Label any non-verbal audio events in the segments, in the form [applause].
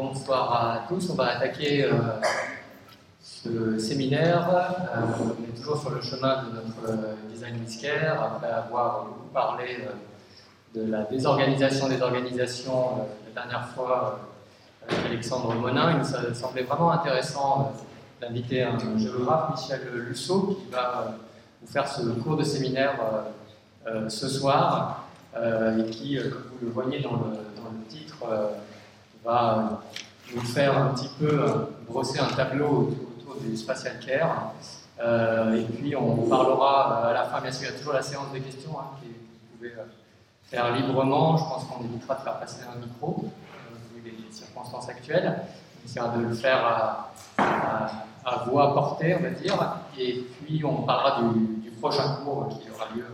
bonsoir à tous. On va attaquer euh, ce séminaire. Euh, on est toujours sur le chemin de notre euh, design whisker, après avoir beaucoup parlé de la désorganisation des organisations la dernière fois avec Alexandre Monin. Il nous semblait vraiment intéressant d'inviter un géographe, Michel Lusseau, qui va vous faire ce cours de séminaire ce soir et qui, comme vous le voyez dans le, dans le titre, va nous faire un petit peu euh, brosser un tableau autour, du spatial care. Euh, et puis on parlera euh, à la fin, bien sûr, il y a toujours la séance de questions hein, que vous pouvez faire librement. Je pense qu'on évitera de faire passer un micro, vu les circonstances actuelles. On essaiera de le faire à, voix portée, on va dire. Et puis on parlera du, prochain cours qui aura lieu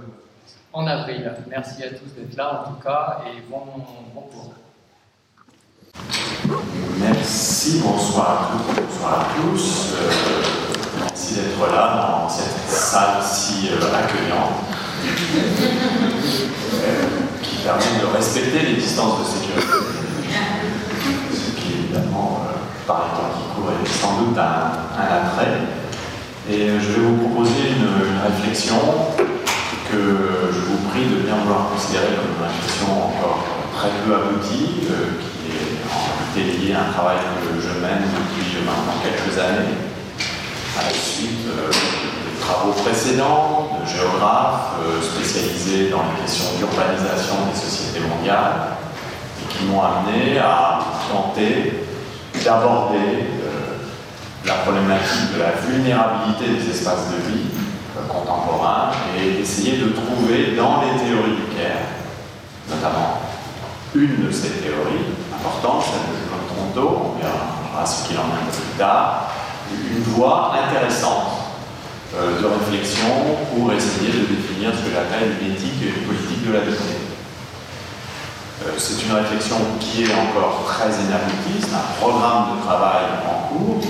en avril. Merci à tous d'être là en tout cas et bon cours. Merci, bonsoir à toutes, bonsoir à tous. Euh, merci d'être là dans cette salle si euh, accueillante euh, qui permet de respecter les distances de sécurité. Ce qui évidemment, par les temps qui courent, est sans doute un, attrait. Et je vais vous proposer une, réflexion que je vous prie de bien vouloir considérer comme une réflexion encore très peu aboutie, lié à un travail que je mène depuis maintenant quelques années, à la suite euh, des travaux précédents de géographes euh, spécialisés dans les questions d'urbanisation des sociétés mondiales, et qui m'ont amené à tenter d'aborder euh, la problématique de la vulnérabilité des espaces de vie contemporains et essayer de trouver dans les théories du CARE, notamment une de ces théories importantes, on verra ce qu'il en est plus tard, une voie intéressante euh, de réflexion pour essayer de définir ce que j'appelle l'éthique et une politique de la donnée. Euh, c'est une réflexion qui est encore très inaboutie, c'est un programme de travail en cours.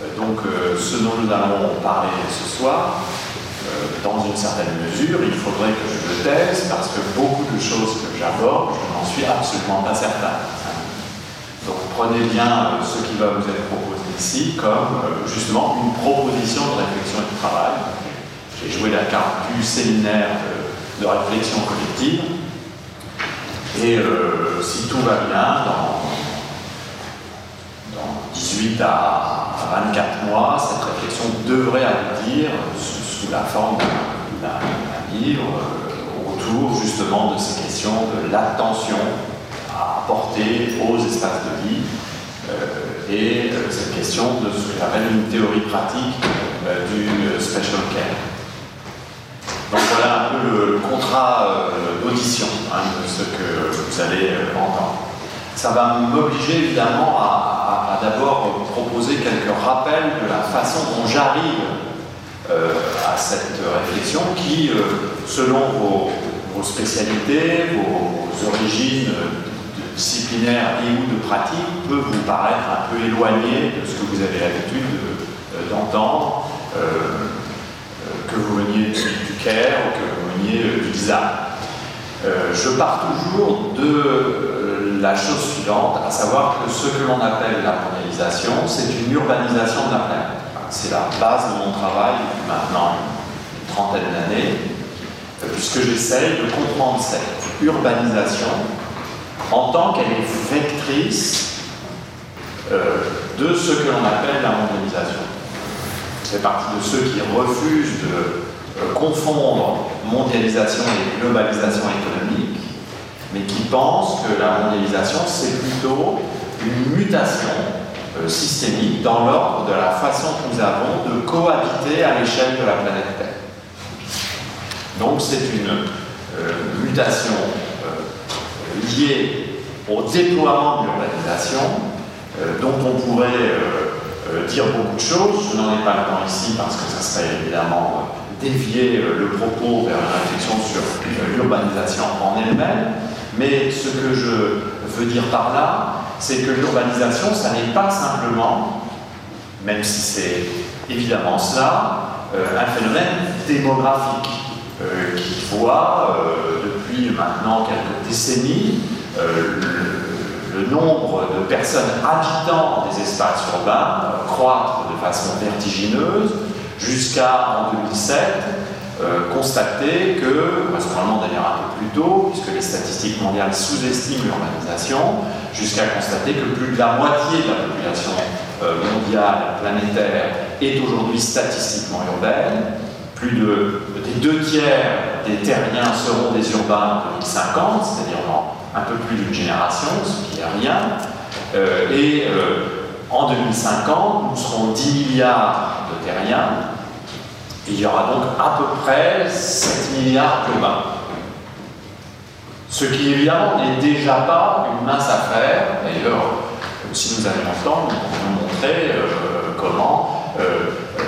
Euh, donc ce dont nous allons parler ce soir, dans une certaine mesure, il faudrait que je le teste parce que beaucoup de choses que j'aborde, je n'en suis absolument pas certain. Donc prenez bien euh, ce qui va vous être proposé ici comme euh, justement une proposition de réflexion et de travail. J'ai joué la carte du séminaire de, réflexion collective. Et euh, si tout va bien, dans, 18 à 24 mois, cette réflexion devrait aboutir sous, la forme d'un livre autour justement de ces questions de l'attention à apporter aux espaces de vie euh, et euh, cette question de ce que j'appelle une théorie pratique euh, du special care. Donc voilà un peu le, contrat d'audition hein, de ce que vous allez entendre. Ça va m'obliger évidemment à, d'abord proposer quelques rappels de la façon dont j'arrive à cette réflexion qui, selon vos spécialités, vos origines disciplinaire et ou de pratique peut vous paraître un peu éloigné de ce que vous avez l'habitude euh, d'entendre, euh, euh, que vous veniez du, care ou que vous veniez du design. je pars toujours de la chose suivante, à savoir que ce que l'on appelle la mondialisation, c'est une urbanisation de la planète. C'est la base de mon travail depuis maintenant une trentaine d'années, puisque j'essaye de comprendre cette urbanisation en tant qu'elle est vectrice euh, de ce que l'on appelle la mondialisation. C'est partie de ceux qui refusent de euh, confondre mondialisation et globalisation économique, mais qui pensent que la mondialisation, c'est plutôt une mutation euh, systémique dans l'ordre de la façon que nous avons de cohabiter à l'échelle de la planète Terre. Donc c'est une mutation lié au déploiement de l'urbanisation, euh, dont on pourrait euh, euh, dire beaucoup de choses. Je n'en ai pas le temps ici parce que ça serait évidemment dévier le propos vers une réflexion sur l'urbanisation en elle-même. Mais ce que je veux dire par là, c'est que l'urbanisation, ça n'est pas simplement, même si c'est évidemment cela, un phénomène démographique qui voit depuis maintenant quelques décennies le, le nombre de personnes habitant des espaces urbains croître de façon vertigineuse jusqu'à, en 2007, euh, constater que, probablement d'ailleurs un peu plus tôt, puisque les statistiques mondiales sous-estiment l'urbanisation, jusqu'à constater que plus de la moitié de la population euh, mondiale, planétaire, est aujourd'hui statistiquement urbaine. Plus de, deux tiers des terriens seront des urbains en 2050, c'est-à-dire dans un peu plus d'une génération, ce qui est rien. Euh, et en 2050, nous serons 10 milliards de terriens, il y aura donc à peu près 7 milliards d'urbains. Ce qui évidemment n'est déjà pas une mince affaire. D'ailleurs, si nous avions le temps, nous pourrions montrer euh, comment euh, euh,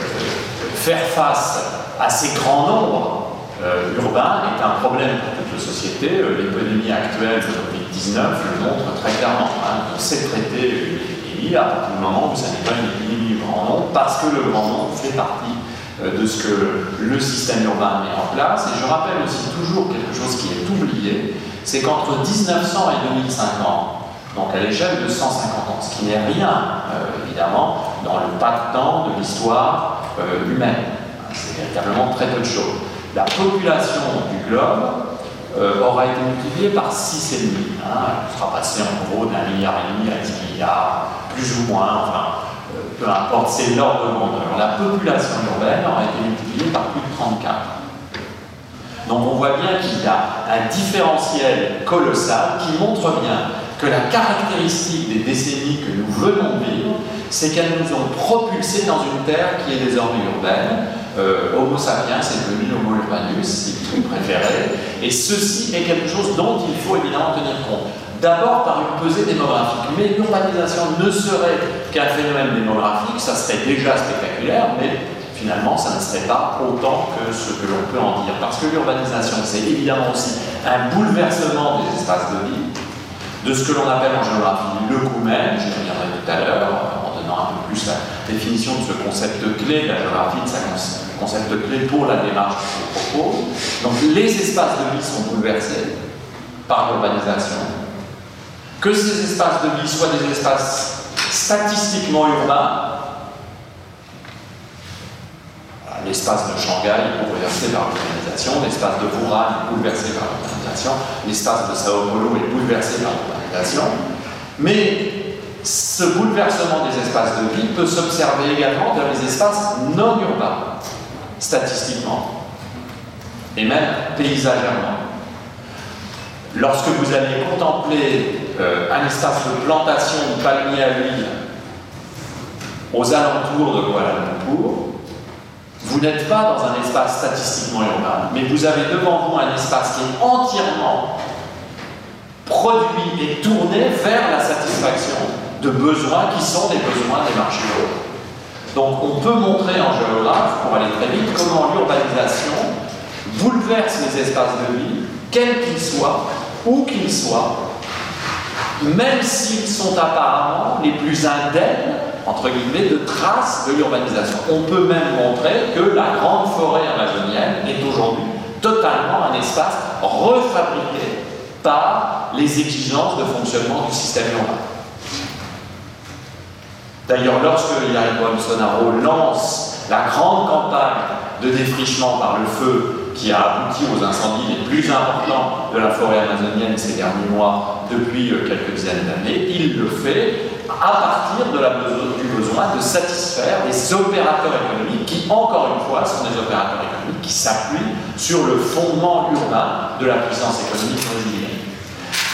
faire face à ces grands nombres urbains est un problème pour toute la société. L'économie actuelle de Covid-19 le montre très clairement. Hein. On sait traiter une épidémie à partir du moment où ça n'est pas une épidémie du grand nombre, parce que le grand nombre fait partie euh, de ce que le système urbain met en place. Et je rappelle aussi toujours quelque chose qui est oublié, c'est qu'entre 1900 et 2050, donc à l'échelle de 150 ans, ce qui n'est rien, euh, évidemment, dans le pas de temps de l'histoire euh, humaine. C'est véritablement très peu de choses. La population du globe aura été multipliée par 6,5. Hein, elle sera passée en gros d'un milliard et demi à 10 milliards, plus ou moins, enfin, peu importe, c'est l'ordre de grandeur. La population urbaine aura été multipliée par plus de 34. Donc on voit bien qu'il y a un différentiel colossal qui montre bien que la caractéristique des décennies que nous venons de vivre, c'est qu'elles nous ont propulsés dans une terre qui est désormais urbaine. Euh, Homo sapiens est devenu Homo urbanus, si vous préférez, et ceci est quelque chose dont il faut évidemment tenir compte. D'abord par une pesée démographique, mais l'urbanisation ne serait qu'un phénomène démographique, ça serait déjà spectaculaire, mais finalement ça ne serait pas autant que ce que l'on peut en dire. Parce que l'urbanisation, c'est évidemment aussi un bouleversement des espaces de vie, de ce que l'on appelle en géographie le même, j'y reviendrai tout à l'heure la définition de ce concept clé de la géographie, de sa concept clé pour la démarche je propose. Donc les espaces de vie sont bouleversés par l'urbanisation, que ces espaces de vie soient des espaces statistiquement urbains, l'espace de Shanghai bouleversé par l'urbanisation, l'espace de Wuhan bouleversé par l'urbanisation, l'espace de Sao Paulo est bouleversé par l'urbanisation, mais ce bouleversement des espaces de vie peut s'observer également dans les espaces non urbains, statistiquement, et même paysagèrement. Lorsque vous allez contempler euh, un espace de plantation de palmiers à huile aux alentours de Kuala Lumpur, vous n'êtes pas dans un espace statistiquement urbain, mais vous avez devant vous un espace qui est entièrement produit et tourné vers la satisfaction de besoins qui sont des besoins des marchés Donc on peut montrer en géographe, pour aller très vite, comment l'urbanisation bouleverse les espaces de vie, quels qu'ils soient, où qu'ils soient, même s'ils sont apparemment les plus indemnes, entre guillemets, de traces de l'urbanisation. On peut même montrer que la grande forêt amazonienne est aujourd'hui totalement un espace refabriqué par les exigences de fonctionnement du système urbain. D'ailleurs, lorsque Jair Bolsonaro lance la grande campagne de défrichement par le feu qui a abouti aux incendies les plus importants de la forêt amazonienne ces derniers mois depuis euh, quelques dizaines d'années, il le fait à partir du besoin de satisfaire des opérateurs économiques qui, encore une fois, sont des opérateurs économiques qui s'appuient sur le fondement urbain de la puissance économique brésilienne.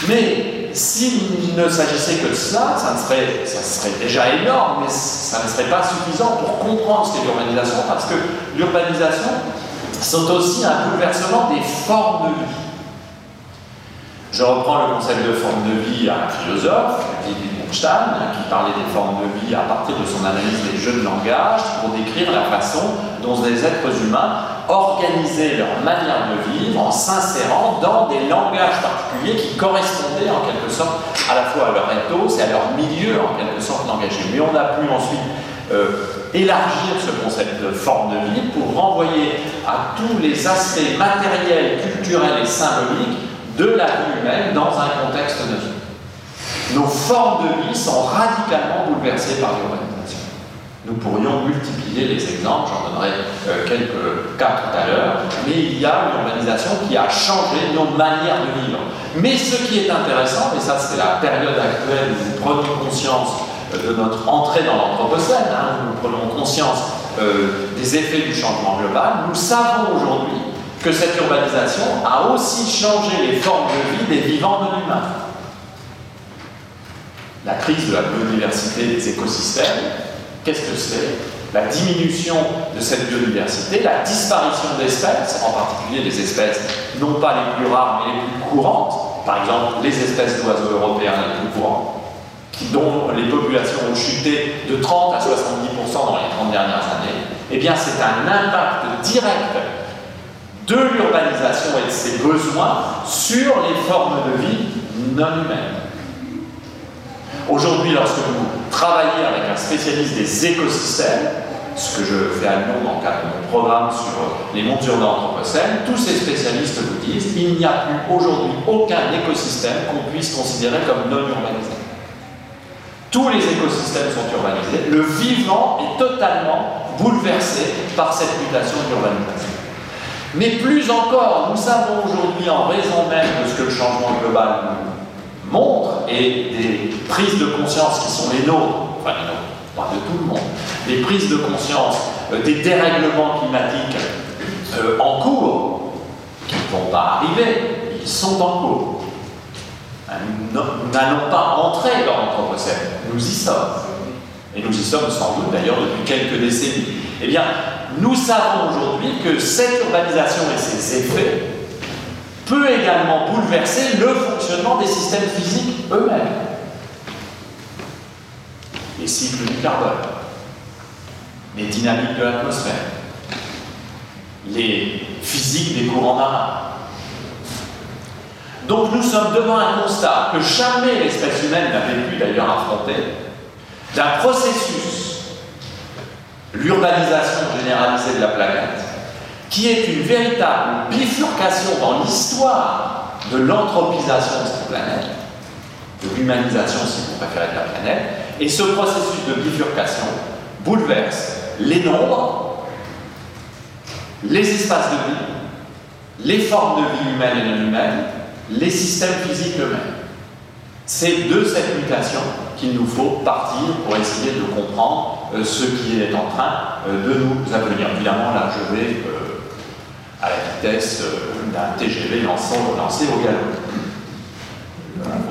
Mais s'il ne s'agissait que de cela, ça, serait, ça serait déjà énorme, mais ça ne serait pas suffisant pour comprendre ce qu'est l'urbanisation, parce que l'urbanisation, c'est aussi un bouleversement des formes de vie. Je reprends le concept de forme de vie à un philosophe, Wittgenstein, qui parlait des formes de vie à partir de son analyse des jeux de langage pour décrire la façon dont les êtres humains organisaient leur manière de vivre en s'insérant dans des langages particuliers qui correspondaient en quelque sorte à la fois à leur ethos et à leur milieu en quelque sorte langagé. Mais on a pu ensuite euh, élargir ce concept de forme de vie pour renvoyer à tous les aspects matériels, culturels et symboliques de la vie humaine dans un contexte de vie. nos formes de vie sont radicalement bouleversées par l'urbanisation. Nous pourrions multiplier les exemples, j'en donnerai euh, quelques cas tout à l'heure, mais il y a une urbanisation qui a changé nos manières de vivre. Mais ce qui est intéressant, et ça c'est la période actuelle où nous prenons conscience euh, de notre entrée dans l'Anthropocène, hein, où nous prenons conscience euh, des effets du changement global, nous savons aujourd'hui que cette urbanisation a aussi changé les formes de vie des vivants de l'humain. La crise de la biodiversité des écosystèmes Qu'est-ce que c'est La diminution de cette biodiversité, la disparition d'espèces, en particulier des espèces non pas les plus rares mais les plus courantes, par exemple les espèces d'oiseaux européens les plus courantes, dont les populations ont chuté de 30 à 70% dans les 30 dernières années, eh bien c'est un impact direct de l'urbanisation et de ses besoins sur les formes de vie non humaines. Aujourd'hui, lorsque vous travaillez avec un spécialiste des écosystèmes, ce que je fais à Lyon dans le cadre de mon programme sur les montures d'Anthropocène, tous ces spécialistes vous disent qu'il n'y a plus aujourd'hui aucun écosystème qu'on puisse considérer comme non urbanisé. Tous les écosystèmes sont urbanisés. Le vivant est totalement bouleversé par cette mutation de l'urbanisation. Mais plus encore, nous savons aujourd'hui, en raison même de ce que le changement global nous montre et des prises de conscience qui sont les nôtres, enfin les nôtres, pas de tout le monde, des prises de conscience euh, des dérèglements climatiques euh, en cours, qui ne vont pas arriver, ils sont en cours. Hein, nous n'allons pas entrer dans l'Anthropocène, nous y sommes. Et nous y sommes sans doute d'ailleurs depuis quelques décennies. Eh bien, nous savons aujourd'hui que cette urbanisation et ses effets peut également bouleverser le fonctionnement des systèmes physiques eux-mêmes. Les cycles du carbone, les dynamiques de l'atmosphère, les physiques des courants marins. Donc nous sommes devant un constat que jamais l'espèce humaine n'avait pu d'ailleurs affronter, d'un processus, l'urbanisation généralisée de la planète, qui est une véritable bifurcation dans l'histoire de l'anthropisation de cette planète, de l'humanisation si vous préférez de la planète, et ce processus de bifurcation bouleverse les nombres, les espaces de vie, les formes de vie humaines et non humaines, les systèmes physiques eux-mêmes. C'est de cette mutation qu'il nous faut partir pour essayer de comprendre euh, ce qui est en train euh, de nous avenir. Évidemment, là, je vais euh, à la vitesse euh, d'un TGV lancé, au galop.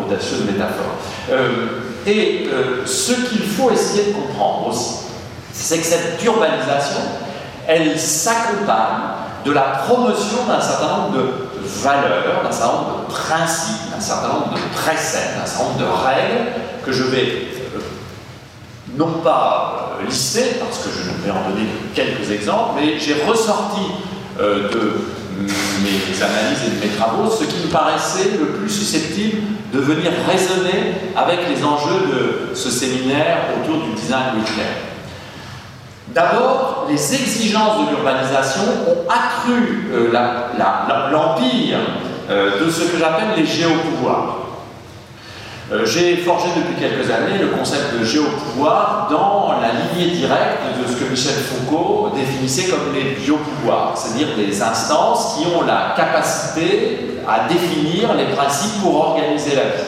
Audacieuse métaphore. Euh, et euh, ce qu'il faut essayer de comprendre aussi, c'est que cette urbanisation, elle s'accompagne de la promotion d'un certain nombre de valeurs, d'un certain nombre de principes, d'un certain nombre de préceptes, d'un certain nombre de règles que je vais non pas lister, parce que je ne vais en donner quelques exemples, mais j'ai ressorti euh, de mes analyses et de mes travaux, ce qui me paraissait le plus susceptible de venir résonner avec les enjeux de ce séminaire autour du design nucléaire. D'abord, les exigences de l'urbanisation ont accru euh, l'empire euh, de ce que j'appelle les géopouvoirs. Euh, j'ai forgé depuis quelques années le concept de géopouvoir dans la lignée directe de ce que Michel Foucault définissait comme les biopouvoirs, c'est-à-dire des instances qui ont la capacité à définir les principes pour organiser la vie.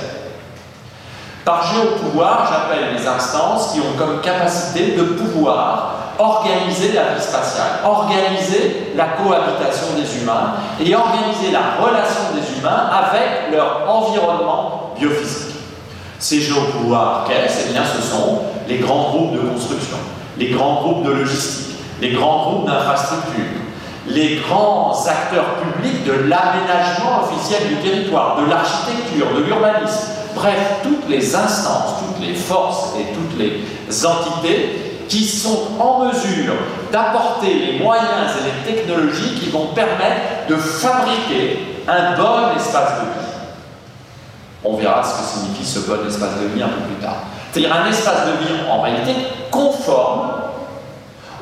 Par géopouvoir, j'appelle les instances qui ont comme capacité de pouvoir organiser la vie spatiale, organiser la cohabitation des humains et organiser la relation des humains avec leur environnement biophysique. Ces géopouvoirs qu'est-ce Eh bien, ce sont les grands groupes de construction, les grands groupes de logistique, les grands groupes d'infrastructure, les grands acteurs publics de l'aménagement officiel du territoire, de l'architecture, de l'urbanisme, bref, toutes les instances, toutes les forces et toutes les entités qui sont en mesure d'apporter les moyens et les technologies qui vont permettre de fabriquer un bon espace de vie. On verra ce que signifie ce bon espace de vie un peu plus tard. C'est-à-dire un espace de vie en réalité conforme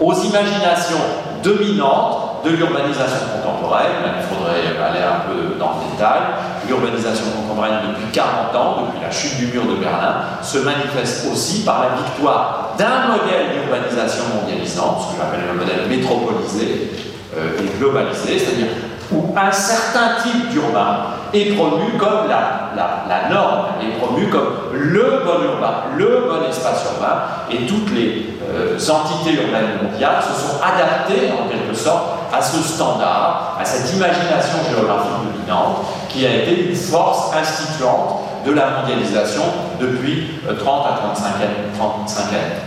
aux imaginations dominantes de l'urbanisation contemporaine, il faudrait aller un peu dans le détail, l'urbanisation contemporaine depuis 40 ans, depuis la chute du mur de Berlin, se manifeste aussi par la victoire d'un modèle d'urbanisation mondialisante, ce que j'appelle le modèle métropolisé euh, et globalisé, c'est-à-dire où un certain type d'urbain est promu comme la, norme, est promu comme le bon urbain, le bon espace urbain, et toutes les euh, entités urbaines mondiales se sont adaptées en quelque sorte à ce standard, à cette imagination géographique dominante qui a été une force instituante de la mondialisation depuis 30 euh, à 35 années.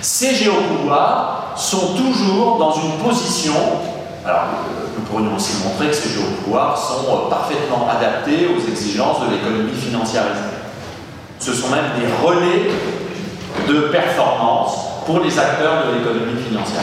Ces géopouvoirs sont toujours dans une position, alors nous pourrions aussi montrer que ces géopouvoirs sont euh, parfaitement adaptés aux exigences de l'économie financiarisée. Ce sont même des relais de performance pour les acteurs de l'économie financière.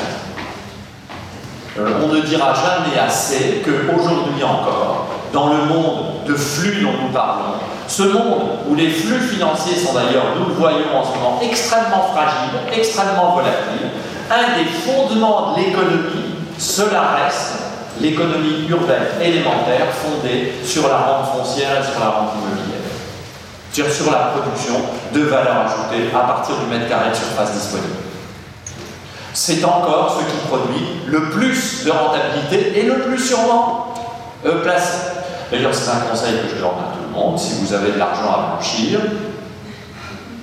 Euh, on ne dira jamais assez qu'aujourd'hui encore, dans le monde de flux dont nous parlons, ce monde où les flux financiers sont d'ailleurs, nous le voyons en ce moment, extrêmement fragiles, extrêmement volatiles, un des fondements de l'économie, cela reste l'économie urbaine élémentaire fondée sur la rente foncière et sur la rente immobilière. C'est-à-dire sur la production de valeur ajoutée à partir du mètre carré de surface disponible. C'est encore ce qui produit le plus de rentabilité et le plus sûrement euh, placé. D'ailleurs, c'est un conseil que je donne à tout le monde. Si vous avez de l'argent à blanchir,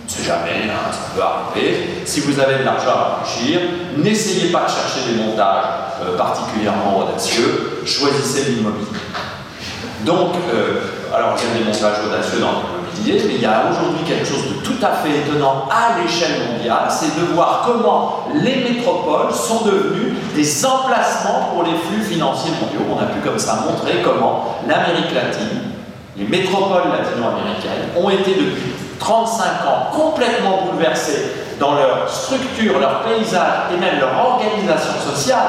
c'est jamais, hein, ça peut arriver. Si vous avez de l'argent à blanchir, n'essayez pas de chercher des montages euh, particulièrement audacieux, choisissez l'immobilier. Donc, euh, alors il y a des montages audacieux dans l'immobilier, mais il y a aujourd'hui quelque chose de tout à fait étonnant à l'échelle mondiale, c'est de voir comment les métropoles sont devenues des emplacements pour les flux financiers mondiaux. On a pu comme ça montrer comment l'Amérique latine, les métropoles latino-américaines, ont été depuis 35 ans complètement bouleversés dans leur structure, leur paysage et même leur organisation sociale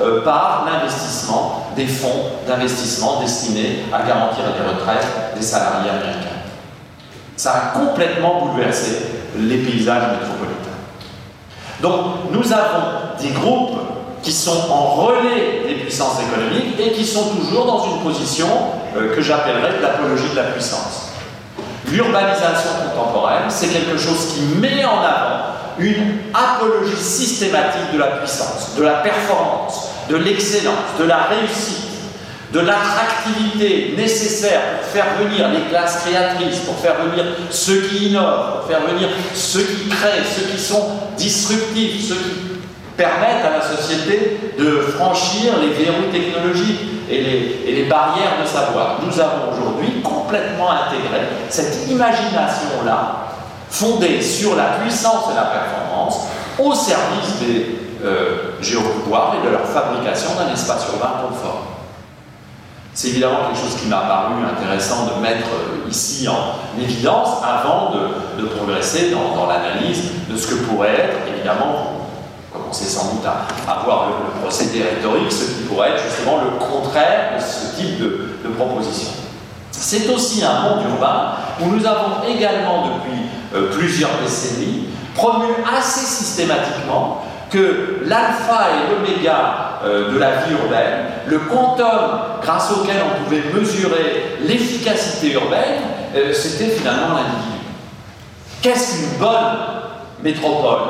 euh, par l'investissement des fonds d'investissement destinés à garantir les retraites des salariés américains. Ça a complètement bouleversé les paysages métropolitains. Donc nous avons des groupes qui sont en relais des puissances économiques et qui sont toujours dans une position euh, que j'appellerais l'apologie de la puissance. L'urbanisation contemporaine, c'est quelque chose qui met en avant une apologie systématique de la puissance, de la performance, de l'excellence, de la réussite, de l'attractivité nécessaire pour faire venir les classes créatrices, pour faire venir ceux qui innovent, pour faire venir ceux qui créent, ceux qui sont disruptifs, ceux qui permettent à la société de franchir les verrous technologiques et les, barrières de savoir. Nous avons aujourd'hui complètement intégré cette imagination-là, fondée sur la puissance et la performance, au service des euh, géopouvoirs et de leur fabrication d'un espace urbain conforme. C'est évidemment quelque chose qui m'a paru intéressant de mettre euh, ici en évidence avant de, progresser dans, l'analyse de ce que pourrait être, évidemment, commencer sans doute à, avoir le, procédé rhétorique, ce qui pourrait être justement le contraire de ce type de, proposition. C'est aussi un monde urbain où nous avons également depuis euh, plusieurs décennies promu assez systématiquement que l'alpha et l'oméga euh, de la vie urbaine, le quantum grâce auquel on pouvait mesurer l'efficacité urbaine, euh, c'était finalement l'individu. Qu'est-ce qu'une bonne métropole?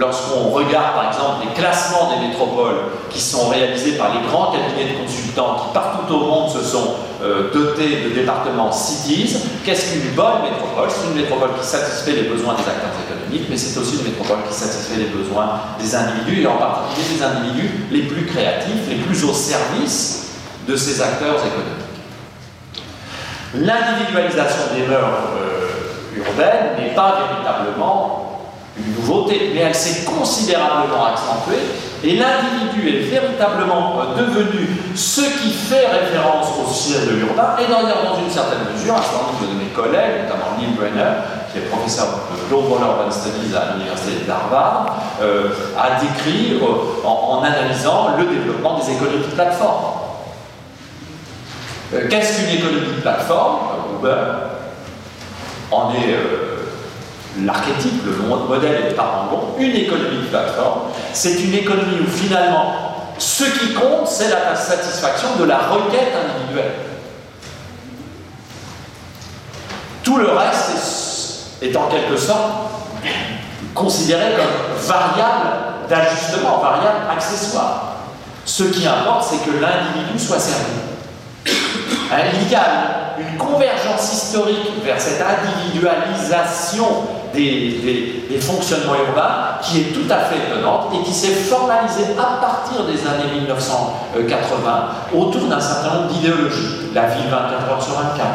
Lorsqu'on regarde par exemple les classements des métropoles qui sont réalisés par les grands cabinets de consultants qui partout au monde se sont euh, dotés de départements cities, qu'est-ce qu'une bonne métropole? C'est une métropole qui satisfait les besoins des acteurs économiques, mais c'est aussi une métropole qui satisfait les besoins des individus, et en particulier des individus les plus créatifs, les plus au service de ces acteurs économiques. L'individualisation des mœurs euh, urbaines n'est pas véritablement une nouveauté, mais elle s'est considérablement accentuée et l'individu est véritablement euh, devenu ce qui fait référence au ciel de l'urbain et d'ailleurs dans une certaine mesure, un certain nombre de mes collègues, notamment Neil Brenner, qui est professeur de Global Urban Studies à l'université d'Harvard, euh, a décrit euh, en, analysant le développement des économies de plateforme. Qu'est-ce qu'une économie de plateforme Uber en est l'archétype, le modèle est pas bon. Une économie de plateforme, c'est une économie où finalement Ce qui compte, c'est la satisfaction de la requête individuelle. Tout le reste est, en quelque sorte considéré comme variable d'ajustement, variable accessoire. Ce qui importe, c'est que l'individu soit servi. Il y une convergence historique vers cette individualisation des, fonctionnements urbains qui est tout à fait étonnante et qui s'est formalisée à partir des années 1980 autour d'un certain nombre d'idéologies. La ville 24 heures sur 24.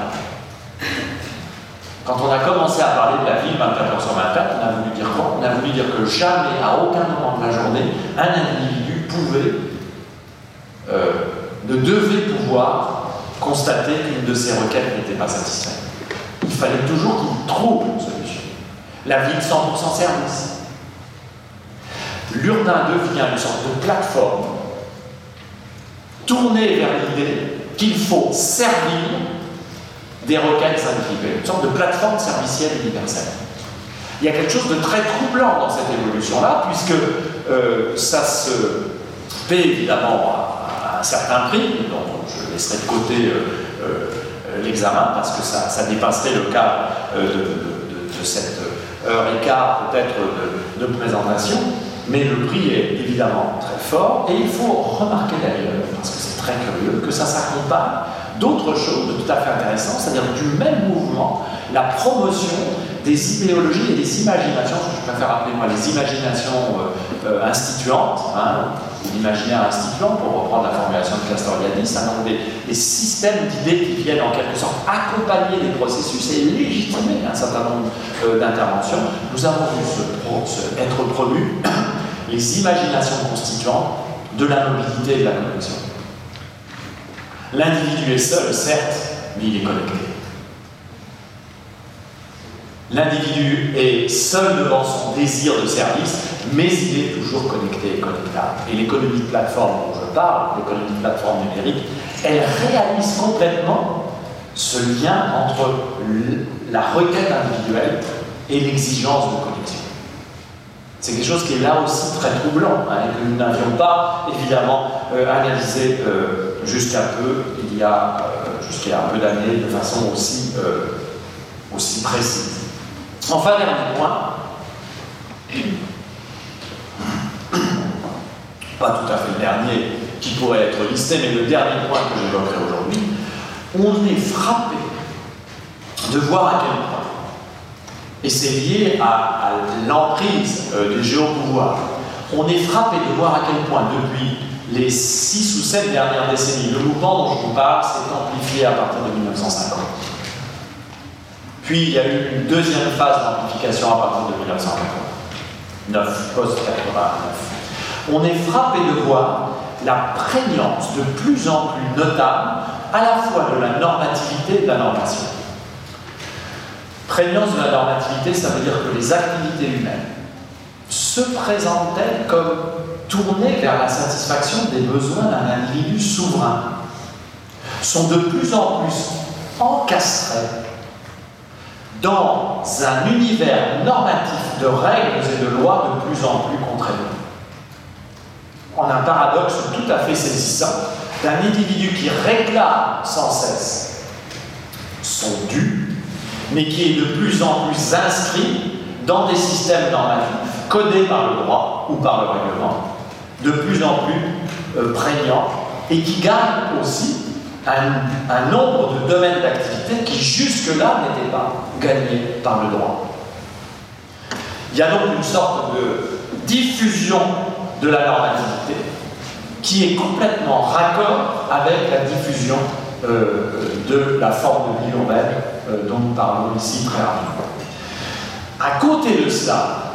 Quand on a commencé à parler de la ville 24 heures sur 24, on a voulu dire quoi? On a voulu dire que jamais, à aucun moment de la journée, un individu pouvait, euh, ne devait pouvoir constater qu'une de ses requêtes n'était pas satisfaite. Il fallait toujours qu'il trouve solution. La ville 100% service. L'urbain devient une sorte de plateforme tournée vers l'idée qu'il faut servir des requêtes individuelles, une sorte de plateforme servicielle universelle. Il y a quelque chose de très troublant dans cette évolution-là, puisque euh, ça se paie évidemment à, un certain prix, dont je laisserai de côté euh, euh, l'examen, parce que ça, ça, dépasserait le cas de, cette heure et quart peut-être de, présentation, mais le prix est évidemment très fort, et il faut remarquer d'ailleurs, parce que c'est très curieux, que ça s'accompagne d'autres choses tout à fait intéressantes, c'est-à-dire du même mouvement, la promotion des idéologies et des imaginations, ce que je préfère appeler moi les imaginations euh, euh, instituantes, hein, l'imaginaire instituant, pour reprendre la formulation de Castoriadis, un nombre des, systèmes d'idées qui viennent en quelque sorte accompagner les processus et légitimer un certain nombre euh, d'interventions. Nous avons vu être promus [coughs] les imaginations constituantes de la mobilité et de la connexion. L'individu est seul, certes, mais il est connecté. L'individu est seul devant son désir de service, mais il est toujours connecté et connectable. Et l'économie de plateforme dont je parle, l'économie de plateforme numérique, elle réalise complètement ce lien entre la requête individuelle et l'exigence de connexion. C'est quelque chose qui est là aussi très troublant, hein, et que nous n'avions pas évidemment euh, analysé euh, jusqu'à peu, il y a euh, jusqu'à un peu d'années, de façon aussi précise. Enfin, dernier point, pas tout à fait le dernier qui pourrait être listé, mais le dernier point que j'évoquerai aujourd'hui, on est frappé de voir à quel point et c'est lié à, l'emprise euh, du géopouvoir. On est frappé de voir à quel point, depuis les six ou sept dernières décennies, le mouvement dont je vous parle s'est amplifié à partir de 1950. Puis il y a eu une deuxième phase d'amplification à partir de 1989, post-89. On est frappé de voir la prégnance de plus en plus notable à la fois de la normativité et de la normation. Prégnance de la normativité, ça veut dire que les activités humaines se présentent-elles comme tournées vers la satisfaction des besoins d'un individu souverain, sont de plus en plus encastrées dans un univers normatif de règles et de lois de plus en plus contraignants. En un paradoxe tout à fait saisissant d'un individu qui réclame sans cesse son dû mais qui est de plus en plus inscrit dans des systèmes normatifs codés par le droit ou par le règlement, de plus en plus euh, prégnants, et qui gagne aussi un, nombre de domaines d'activité qui jusque-là n'étaient pas gagnés par le droit. Il y a donc une sorte de diffusion de la normativité qui est complètement raccord avec la diffusion euh, de la forme de vie urbaine euh, dont nous parlons ici très rapidement. À côté de cela,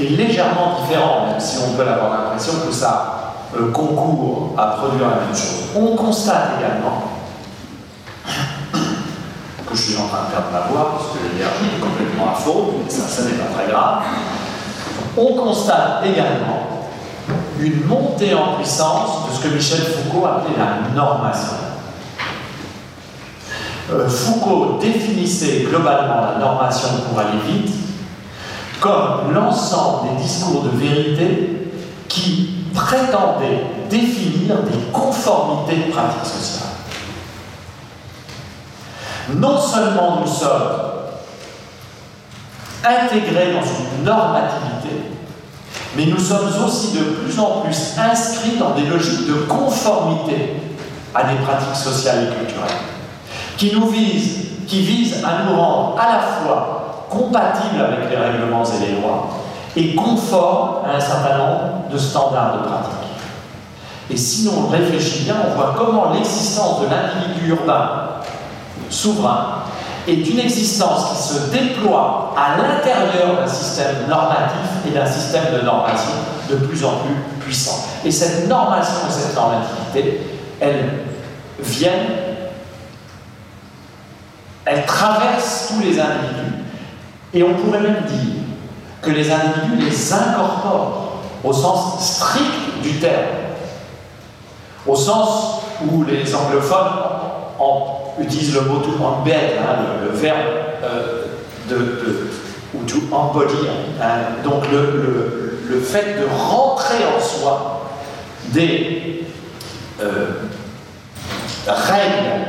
et légèrement différent, même si on peut avoir l'impression que ça euh, concourt à produire la même chose, on constate également que je suis en train de perdre ma voix parce que l'énergie est complètement à faux, mais ça, ça n'est pas très grave. On constate également une montée en puissance de ce que Michel Foucault appelait la normation. Euh, Foucault définissait globalement la normation pour aller vite comme l'ensemble des discours de vérité qui prétendait définir des conformités de pratiques sociales. Non seulement nous sommes intégrés dans une normativité, mais nous sommes aussi de plus en plus inscrits dans des logiques de conformité à des pratiques sociales et culturelles, qui nous visent, qui visent à nous rendre à la fois compatibles avec les règlements et les lois, et conformes à un certain nombre de standards de pratique. Et si on réfléchit bien, on voit comment l'existence de l'individu urbain souverain est une existence qui se déploie à l'intérieur d'un système normatif et d'un système de normation de plus en plus puissant. Et cette normation et cette normativité, elles viennent, elles traversent tous les individus. Et on pourrait même dire que les individus les incorporent au sens strict du terme, au sens où les anglophones utilisent le mot to embed, hein, le, verbe euh, de, ou to embody. Hein. donc le, le, fait de rentrer en soi des euh, règles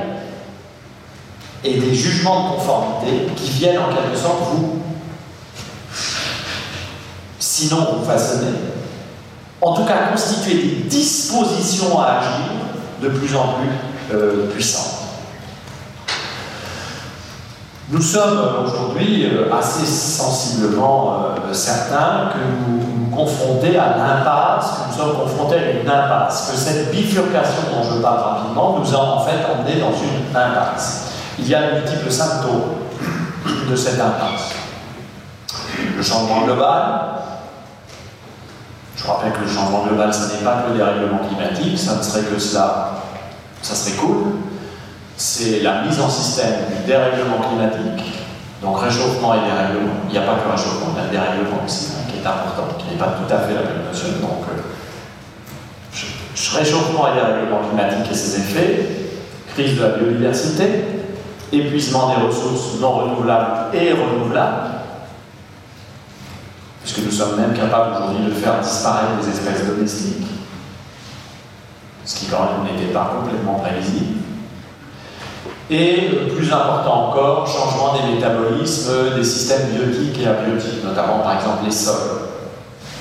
et des jugements de conformité qui viennent en quelque sorte vous sinon vous façonnez, en tout cas constituer des dispositions à agir de plus en plus euh, puissantes. Nous sommes aujourd'hui euh, assez sensiblement euh, certains que nous nous confrontés à l'impasse, que nous sommes confrontés à une impasse, que cette bifurcation dont je parle rapidement nous a en fait emmenés dans une impasse. Il y a multiples symptômes de cette impasse. Le changement global, je rappelle que le changement global, ce n'est pas que le dérèglement climatique, ça ne serait que cela, ça serait cool. C'est la mise en système du dérèglement climatique, donc réchauffement et dérèglement. Il n'y a pas que le réchauffement, il y a le dérèglement aussi, hein, qui est important, qui n'est pas tout à fait la même notion. Donc, euh, réchauffement et dérèglement climatique et ses effets, crise de la biodiversité, épuisement des ressources non renouvelables et renouvelables, puisque nous sommes même capables aujourd'hui de faire disparaître des espèces domestiques, ce qui quand même n'était pas complètement prévisible. Et plus important encore, changement des métabolismes, des systèmes biotiques et abiotiques, notamment par exemple les sols.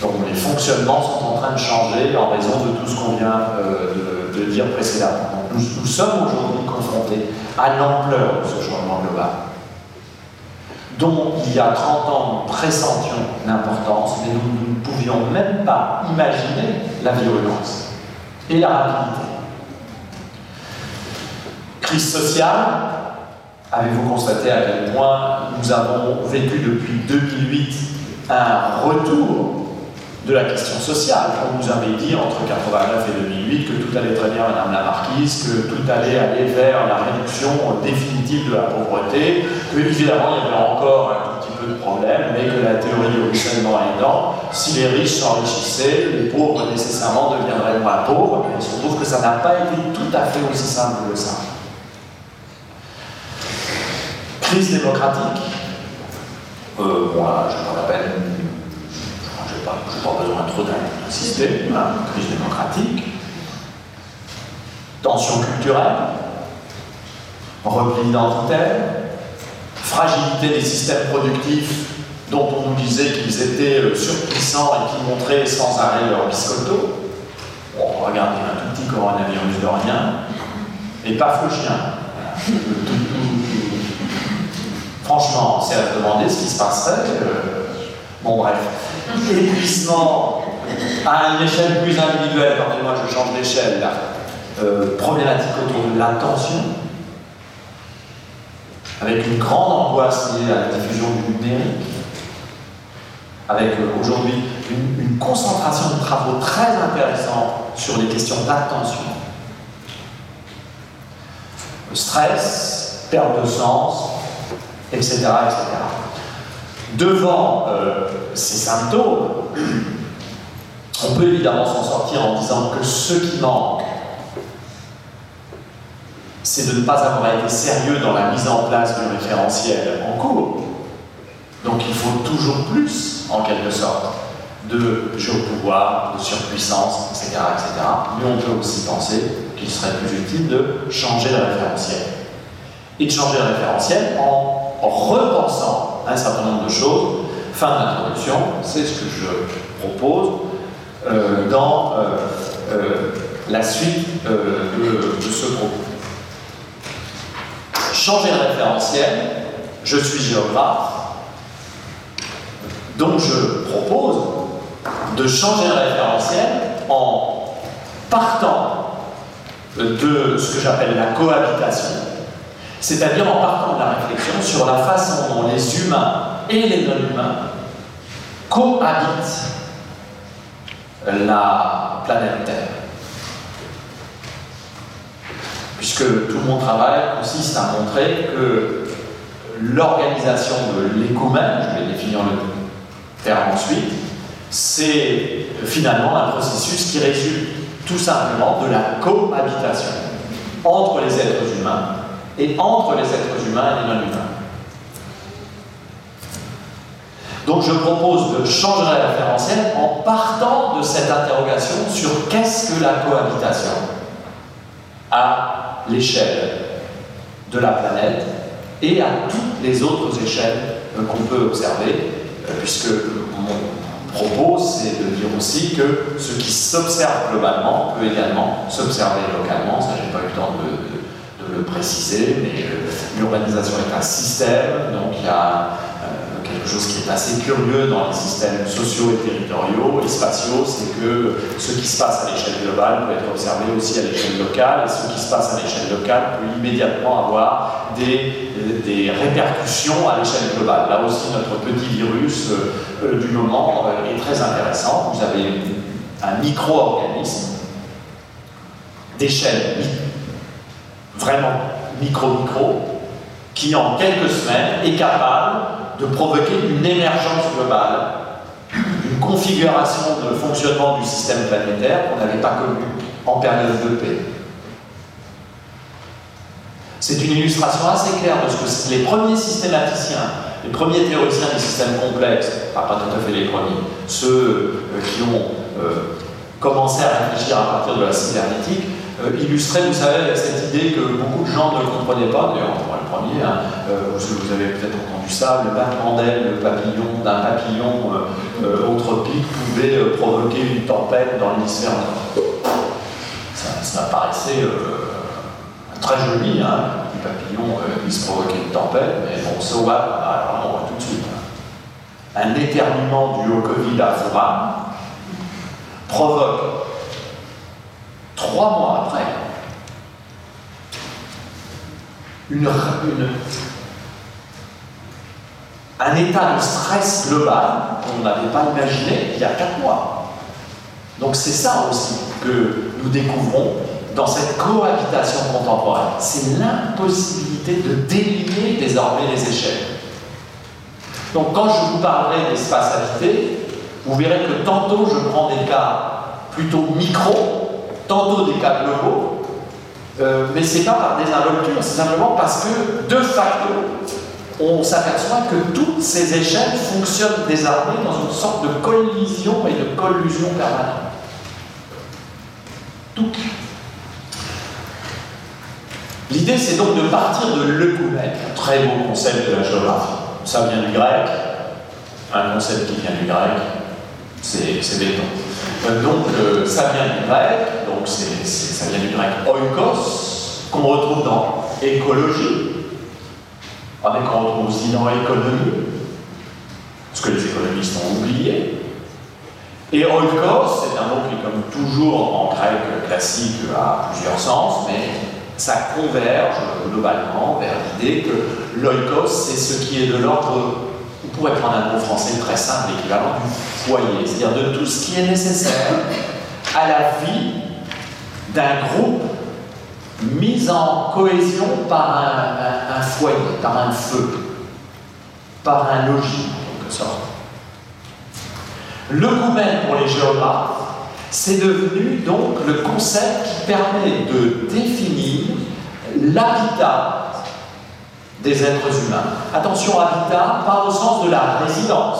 Donc les fonctionnements sont en train de changer en raison de tout ce qu'on vient euh, de, dire précédemment. nous, nous sommes aujourd'hui confrontés à l'ampleur de ce changement global dont il y a 30 ans nous pressentions l'importance, mais nous ne pouvions même pas imaginer la virulence et la rapidité. Crise sociale, avez-vous constaté à quel point nous avons vécu depuis 2008 un retour de la question sociale. On nous avait dit entre 89 et 2008 que tout allait très bien, Madame la Marquise, que tout allait aller vers la réduction définitive de la pauvreté, que évidemment il y avait encore un petit peu de problème, mais que la théorie au ruissellement aidant, si les riches s'enrichissaient, les pauvres nécessairement deviendraient moins pauvres, mais il se trouve que ça n'a pas été tout à fait aussi simple que ça. Crise démocratique, euh, je me rappelle je pas besoin trop d'insister, hein, crise démocratique, tension culturelle, repli identitaire, fragilité des systèmes productifs dont on nous disait qu'ils étaient euh, surpuissants et qui montraient sans arrêt leur biscotto. Bon, regardez un tout petit coronavirus de rien, et pas fou chien. Franchement, c'est à se demander ce qui se passerait. Euh, bon, bref épuisement à une échelle plus individuelle, pardonnez-moi, je change d'échelle là, euh, problématique autour de l'attention, avec une grande angoisse liée à la diffusion du numérique, avec euh, aujourd'hui une, une, concentration de travaux très intéressants sur les questions d'attention. Stress, perte de sens, etc. etc. Devant euh, ces symptômes, [clears throat] on peut évidemment s'en sortir en disant que ce qui manque, c'est de ne pas avoir été sérieux dans la mise en place du référentiel en cours. Donc il faut toujours plus, en quelque sorte. de géopouvoir, de surpuissance, etc., etc. Mais on peut aussi penser qu'il serait plus utile de changer de référentiel. Et de changer de référentiel en, repensant un certain nombre de choses. Fin d'introduction, c'est ce que je propose euh, dans euh, euh, la suite de, de ce propos. Changer de référentiel, je suis géographe, donc je propose de changer de référentiel en partant de ce que j'appelle la cohabitation, c'est-à-dire en partant de la réflexion sur la façon dont les humains et les non-humains cohabitent la planète Terre. Puisque tout mon travail consiste à montrer que l'organisation de l'écoumène, je vais définir le terme ensuite, c'est finalement un processus qui résulte tout simplement de la cohabitation entre les êtres humains et entre les êtres humains et les non-humains. Donc je propose de changer la référentiel en partant de cette interrogation sur qu'est-ce que la cohabitation à l'échelle de la planète et à toutes les autres échelles qu'on peut observer puisque mon propos, c'est de dire aussi que ce qui s'observe globalement peut également s'observer localement. Ça, j'ai pas eu le temps de, préciser, mais euh, l'urbanisation est un système, donc il y a euh, quelque chose qui est assez curieux dans les systèmes sociaux et territoriaux et spatiaux, c'est que ce qui se passe à l'échelle globale peut être observé aussi à l'échelle locale, et ce qui se passe à l'échelle locale peut immédiatement avoir des répercussions à l'échelle globale. Là aussi, notre petit virus euh, du moment est très intéressant. Vous avez un micro-organisme d'échelle vraiment micro-micro qui, en quelques semaines, est capable de provoquer une émergence globale, une configuration de fonctionnement du système planétaire qu'on n'avait pas connu en période de paix. C'est une illustration assez claire de ce que les premiers systématiciens, les premiers théoriciens des systèmes complexes, enfin pas tout à fait les premiers, ceux euh, qui ont euh, commencé à réfléchir à partir de la cybernétique, euh, illustraient, vous savez, cette idée que beaucoup de gens ne comprenaient pas, d'ailleurs, le premier, hein, vous avez peut-être entendu ça, le battement le papillon d'un papillon tropique pouvait provoquer une tempête dans l'hémisphère nord. Ça, ça paraissait très joli, hein, petit papillon euh, qui se provoquait une tempête, mais bon, so what? Alors on voit tout de suite. Hein. Un éternuement du au Covid à Wuhan provoque trois mois après un état de stress global qu'on n'avait pas imaginé il y a quatre mois. Donc c'est ça aussi que nous découvrons dans cette cohabitation contemporaine. C'est l'impossibilité de délier désormais les échelles. Donc quand je vous parlerai d'espace habité, vous verrez que tantôt je prends des cas plutôt micro, tantôt des cas globaux, euh, mais ce n'est pas par désinvolture, c'est simplement parce que de facto, on s'aperçoit que toutes ces échelles fonctionnent désormais dans une sorte de collision et de collusion permanente. Tout. L'idée, c'est donc de partir de l'œcumène, un très beau concept de la géographie. Ça vient du grec, un concept qui vient du grec, c'est béton. Euh, donc, euh, ça vient du grec, donc ça vient du grec oikos, qu'on retrouve dans écologie, avec qu'on retrouve aussi dans économie, ce que les économistes ont oublié. Et oikos, c'est un mot qui, comme toujours en grec classique, a plusieurs sens, mais ça converge globalement vers l'idée que l'oikos, c'est ce qui est de l'ordre, pourrait prendre un mot français très simple, l'équivalent du foyer, c'est-à-dire de tout ce qui est nécessaire à la vie d'un groupe mis en cohésion par un, foyer, par un feu, par un logis, en quelque sorte. Le gourmet pour les géographes, c'est devenu donc le concept qui permet de définir l'habitat des êtres humains. Attention, habitat, pas au sens de la résidence,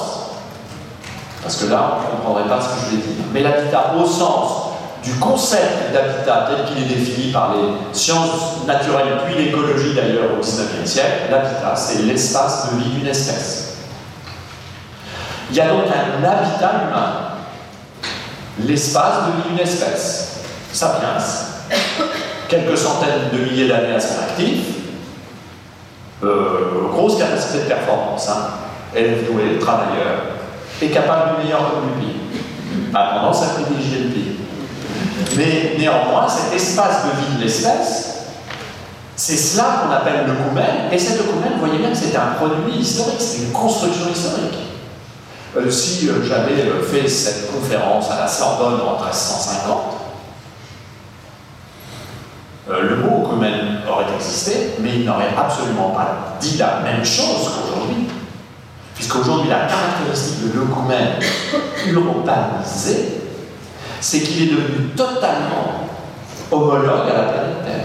parce que là, on ne comprendrait pas ce que je vais dire. Mais l'habitat au sens du concept d'habitat tel qu'il est défini par les sciences naturelles, puis l'écologie d'ailleurs au XIXe siècle, l'habitat, c'est l'espace de vie d'une espèce. Il y a donc un habitat humain, l'espace de vie d'une espèce, sapiens, quelques centaines de milliers d'années à son actif, euh, grosse capacité de performance, hein, élève doué, travailleur, est capable du meilleur comme pire, a tendance à privilégier le pire. Mais néanmoins, cet espace de vie de l'espèce, c'est cela qu'on appelle le coumen, et cet coumen, vous voyez bien que c'est un produit historique, c'est une construction historique. Euh, si euh, j'avais fait cette conférence à la Sorbonne en 1350, le mot aurait existé, mais il n'aurait absolument pas dit la même chose qu'aujourd'hui. Puisqu'aujourd'hui, la caractéristique de l'œcumène urbanisé, c'est qu'il est devenu totalement homologue à la planète Terre,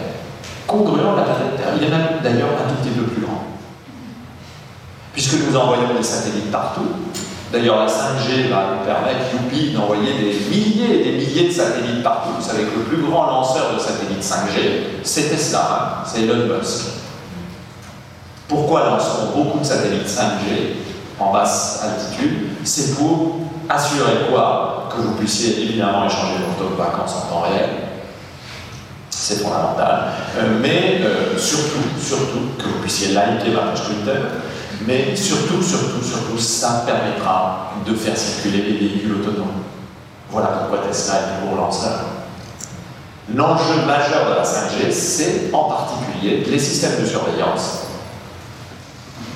congruent à la planète Terre. Il est même d'ailleurs un tout petit peu plus grand. Puisque nous envoyons des satellites partout, D'ailleurs, la 5G va nous permettre, youpi, d'envoyer des milliers et des milliers de satellites partout. Vous savez que le plus grand lanceur de satellites 5G, c'est Tesla, hein, c'est Elon Musk. Pourquoi lanceront beaucoup de satellites 5G en basse altitude? C'est pour assurer quoi? Que vous puissiez évidemment échanger vos de vacances en temps réel. C'est fondamental. Euh, mais euh, surtout, surtout, que vous puissiez liker ma page Twitter mais surtout, surtout, surtout, ça permettra de faire circuler les véhicules autonomes. Voilà pourquoi Tesla est gros lanceur. L'enjeu majeur de la 5G, c'est en particulier les systèmes de surveillance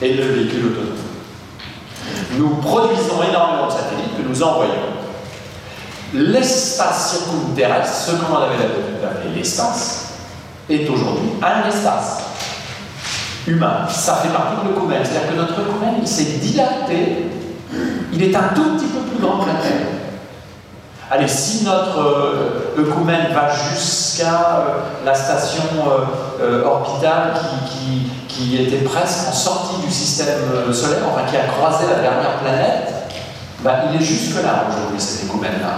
et le véhicule autonome. Nous produisons énormément de satellites que nous envoyons. L'espace circumterrestre, ce qu'on avait l'habitude d'appeler l'espace, est aujourd'hui un espace humain. Ça fait partie de l'œcumène. C'est-à-dire que notre œcumène, il s'est dilaté, il est un tout petit peu plus grand que la Terre. Allez, si notre euh, œcumène va jusqu'à euh, la station euh, orbitale qui, était presque en sortie du système solaire, enfin qui a croisé la dernière planète, bah, il est jusque-là aujourd'hui, cet œcumène-là.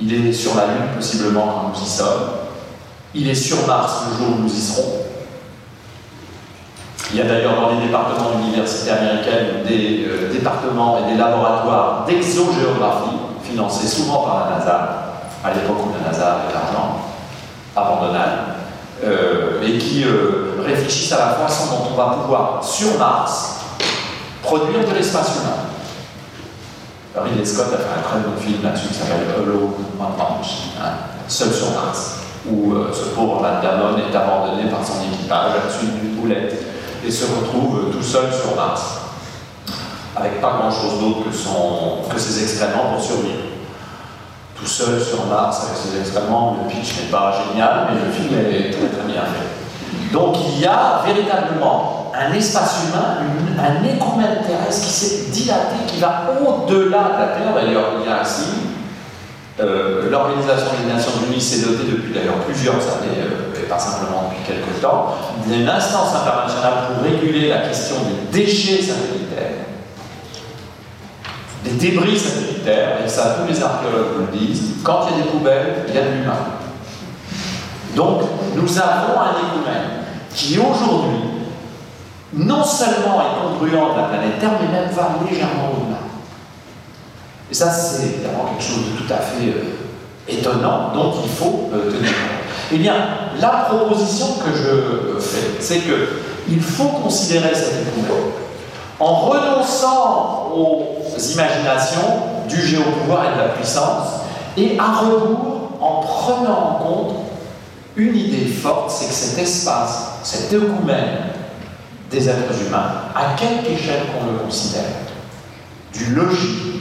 Il est sur la Lune, possiblement, quand nous y sommes. Il est sur Mars le jour où nous y serons. Il y a d'ailleurs dans les départements d'université américaine des euh, départements et des laboratoires d'exogéographie financés souvent par la NASA, à l'époque où la NASA avait l'argent, avant Donald, euh, et qui euh, réfléchissent à la façon dont on va pouvoir, sur Mars, produire de l'espace humain. Ridley Scott a fait un très bon film là-dessus qui s'appelle Hello, One Punch, hein, Seul sur Mars où euh, ce pauvre Matt est abandonné par son équipage à la suite d'une boulette et se retrouve euh, tout seul sur Mars, avec pas grand-chose d'autre que, ses excréments pour survivre. Tout seul sur Mars avec ses excréments, le pitch n'est pas génial, mais le film est très très bien fait. Donc il y a véritablement un espace humain, un écoumène terrestre qui s'est dilaté, qui va au-delà de la Terre. D'ailleurs, il y a un signe euh, l'Organisation des Nations Unies s'est dotée depuis d'ailleurs plusieurs années, euh, et pas simplement depuis quelques temps, d'une instance internationale pour réguler la question des déchets satellitaires, des débris satellitaires, et ça tous les archéologues le disent, quand il y a des poubelles, il y a de l'humain. Donc nous avons un écoumène qui aujourd'hui non seulement est congruent de la planète Terre, mais même va légèrement au-delà. Et ça, c'est évidemment quelque chose de tout à fait euh, étonnant dont il faut euh, tenir compte. Eh bien, la proposition que je fais, c'est qu'il faut considérer cette épouvante en renonçant aux imaginations du géopouvoir et de la puissance, et à rebours en prenant en compte une idée forte, c'est que cet espace, cet œcumène des êtres humains, à quelque échelle qu'on le considère, du logique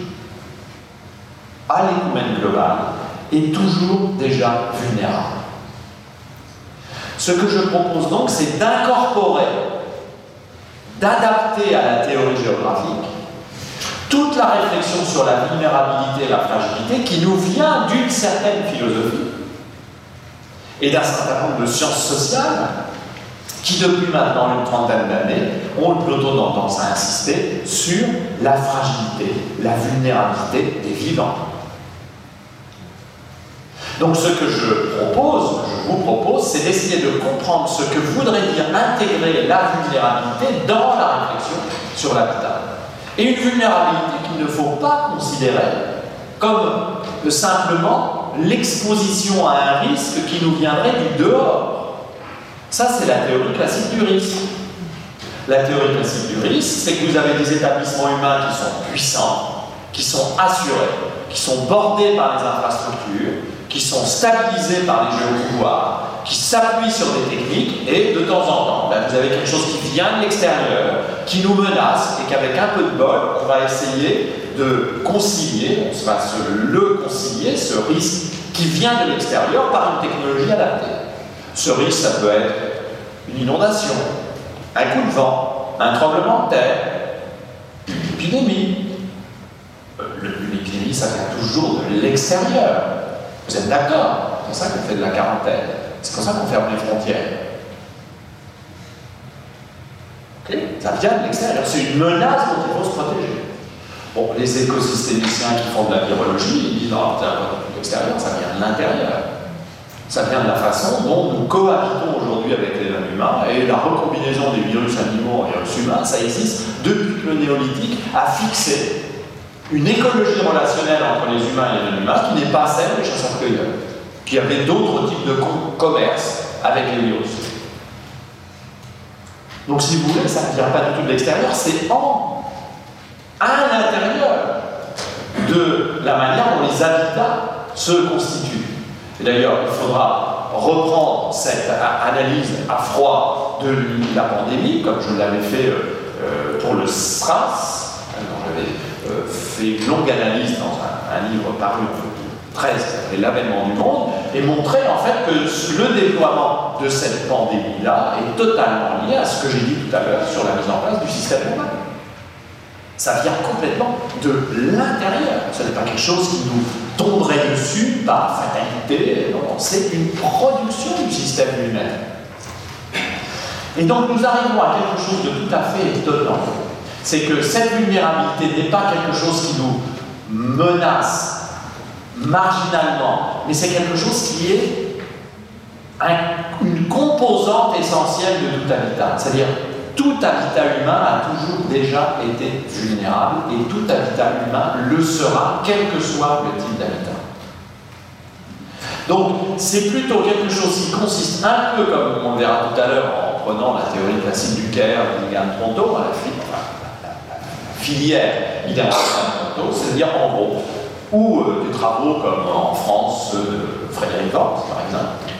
à l'écoumène global est toujours déjà vulnérable. Ce que je propose donc, c'est d'incorporer, d'adapter à la théorie géographique toute la réflexion sur la vulnérabilité et la fragilité qui nous vient d'une certaine philosophie et d'un certain nombre de sciences sociales qui depuis maintenant une trentaine d'années ont plutôt tendance à insister sur la fragilité, la vulnérabilité des vivants. Donc ce que je propose, je vous propose, c'est d'essayer de comprendre ce que voudrait dire intégrer la vulnérabilité dans la réflexion sur l'habitat. Et une vulnérabilité qu'il ne faut pas considérer comme simplement l'exposition à un risque qui nous viendrait du dehors. Ça, c'est la théorie classique du risque. La théorie classique du risque, c'est que vous avez des établissements humains qui sont puissants, qui sont assurés, qui sont bordés par les infrastructures, qui sont stabilisés par les jeux pouvoir, qui s'appuient sur des techniques, et de temps en temps, ben, vous avez quelque chose qui vient de l'extérieur, qui nous menace, et qu'avec un peu de bol, on va essayer de concilier, on va se le concilier, ce risque qui vient de l'extérieur par une technologie adaptée. Ce risque, ça peut être une inondation, un coup de vent, un tremblement de terre, une épidémie. Euh, l'épidémie, ça vient toujours de l'extérieur. Vous êtes d'accord? C'est pour ça qu'on fait de la quarantaine. C'est pour ça qu'on ferme les frontières. Ça vient de l'extérieur. C'est une menace dont il faut se protéger. Bon, les écosystémiciens qui font de la virologie, ils disent non, l'extérieur, ça vient de l'intérieur. Ça vient de la façon dont nous cohabitons aujourd'hui avec les humains et la recombinaison des virus animaux et virus humains, ça existe depuis que le néolithique a fixé une écologie relationnelle entre les humains et les humains qui n'est pas celle des chasseurs-cueilleurs, qui avait d'autres types de commerce avec les virus. Donc si vous voulez, ça ne vient pas du tout de l'extérieur, c'est en, à l'intérieur de la manière dont les habitats se constituent. Et d'ailleurs, il faudra reprendre cette analyse à froid de la pandémie, comme je l'avais fait euh, euh, pour le SRAS, j'avais fait une longue analyse dans un, livre paru en 2013 qui s'appelait L'avènement du monde, et montrer en fait que le déploiement de cette pandémie-là est totalement lié à ce que j'ai dit tout à l'heure sur la mise en place du système urbain. Ça vient complètement de l'intérieur. Ce n'est pas quelque chose qui nous tomberait dessus par fatalité. Non, c'est une production du système lui-même. Et donc nous arrivons à quelque chose de tout à fait étonnant. C'est que cette vulnérabilité n'est pas quelque chose qui nous menace marginalement, mais c'est quelque chose qui est une composante essentielle de tout habitat. C'est-à-dire tout habitat humain a toujours déjà été vulnérable et tout habitat humain le sera, quel que soit le type d'habitat. Donc, c'est plutôt quelque chose qui consiste un peu, comme on le verra tout à l'heure en prenant la théorie classique du Caire, de Toronto, la, la, filière Toronto, c'est-à-dire en gros, ou euh, des travaux comme en France, ceux de Frédéric Worms, par exemple,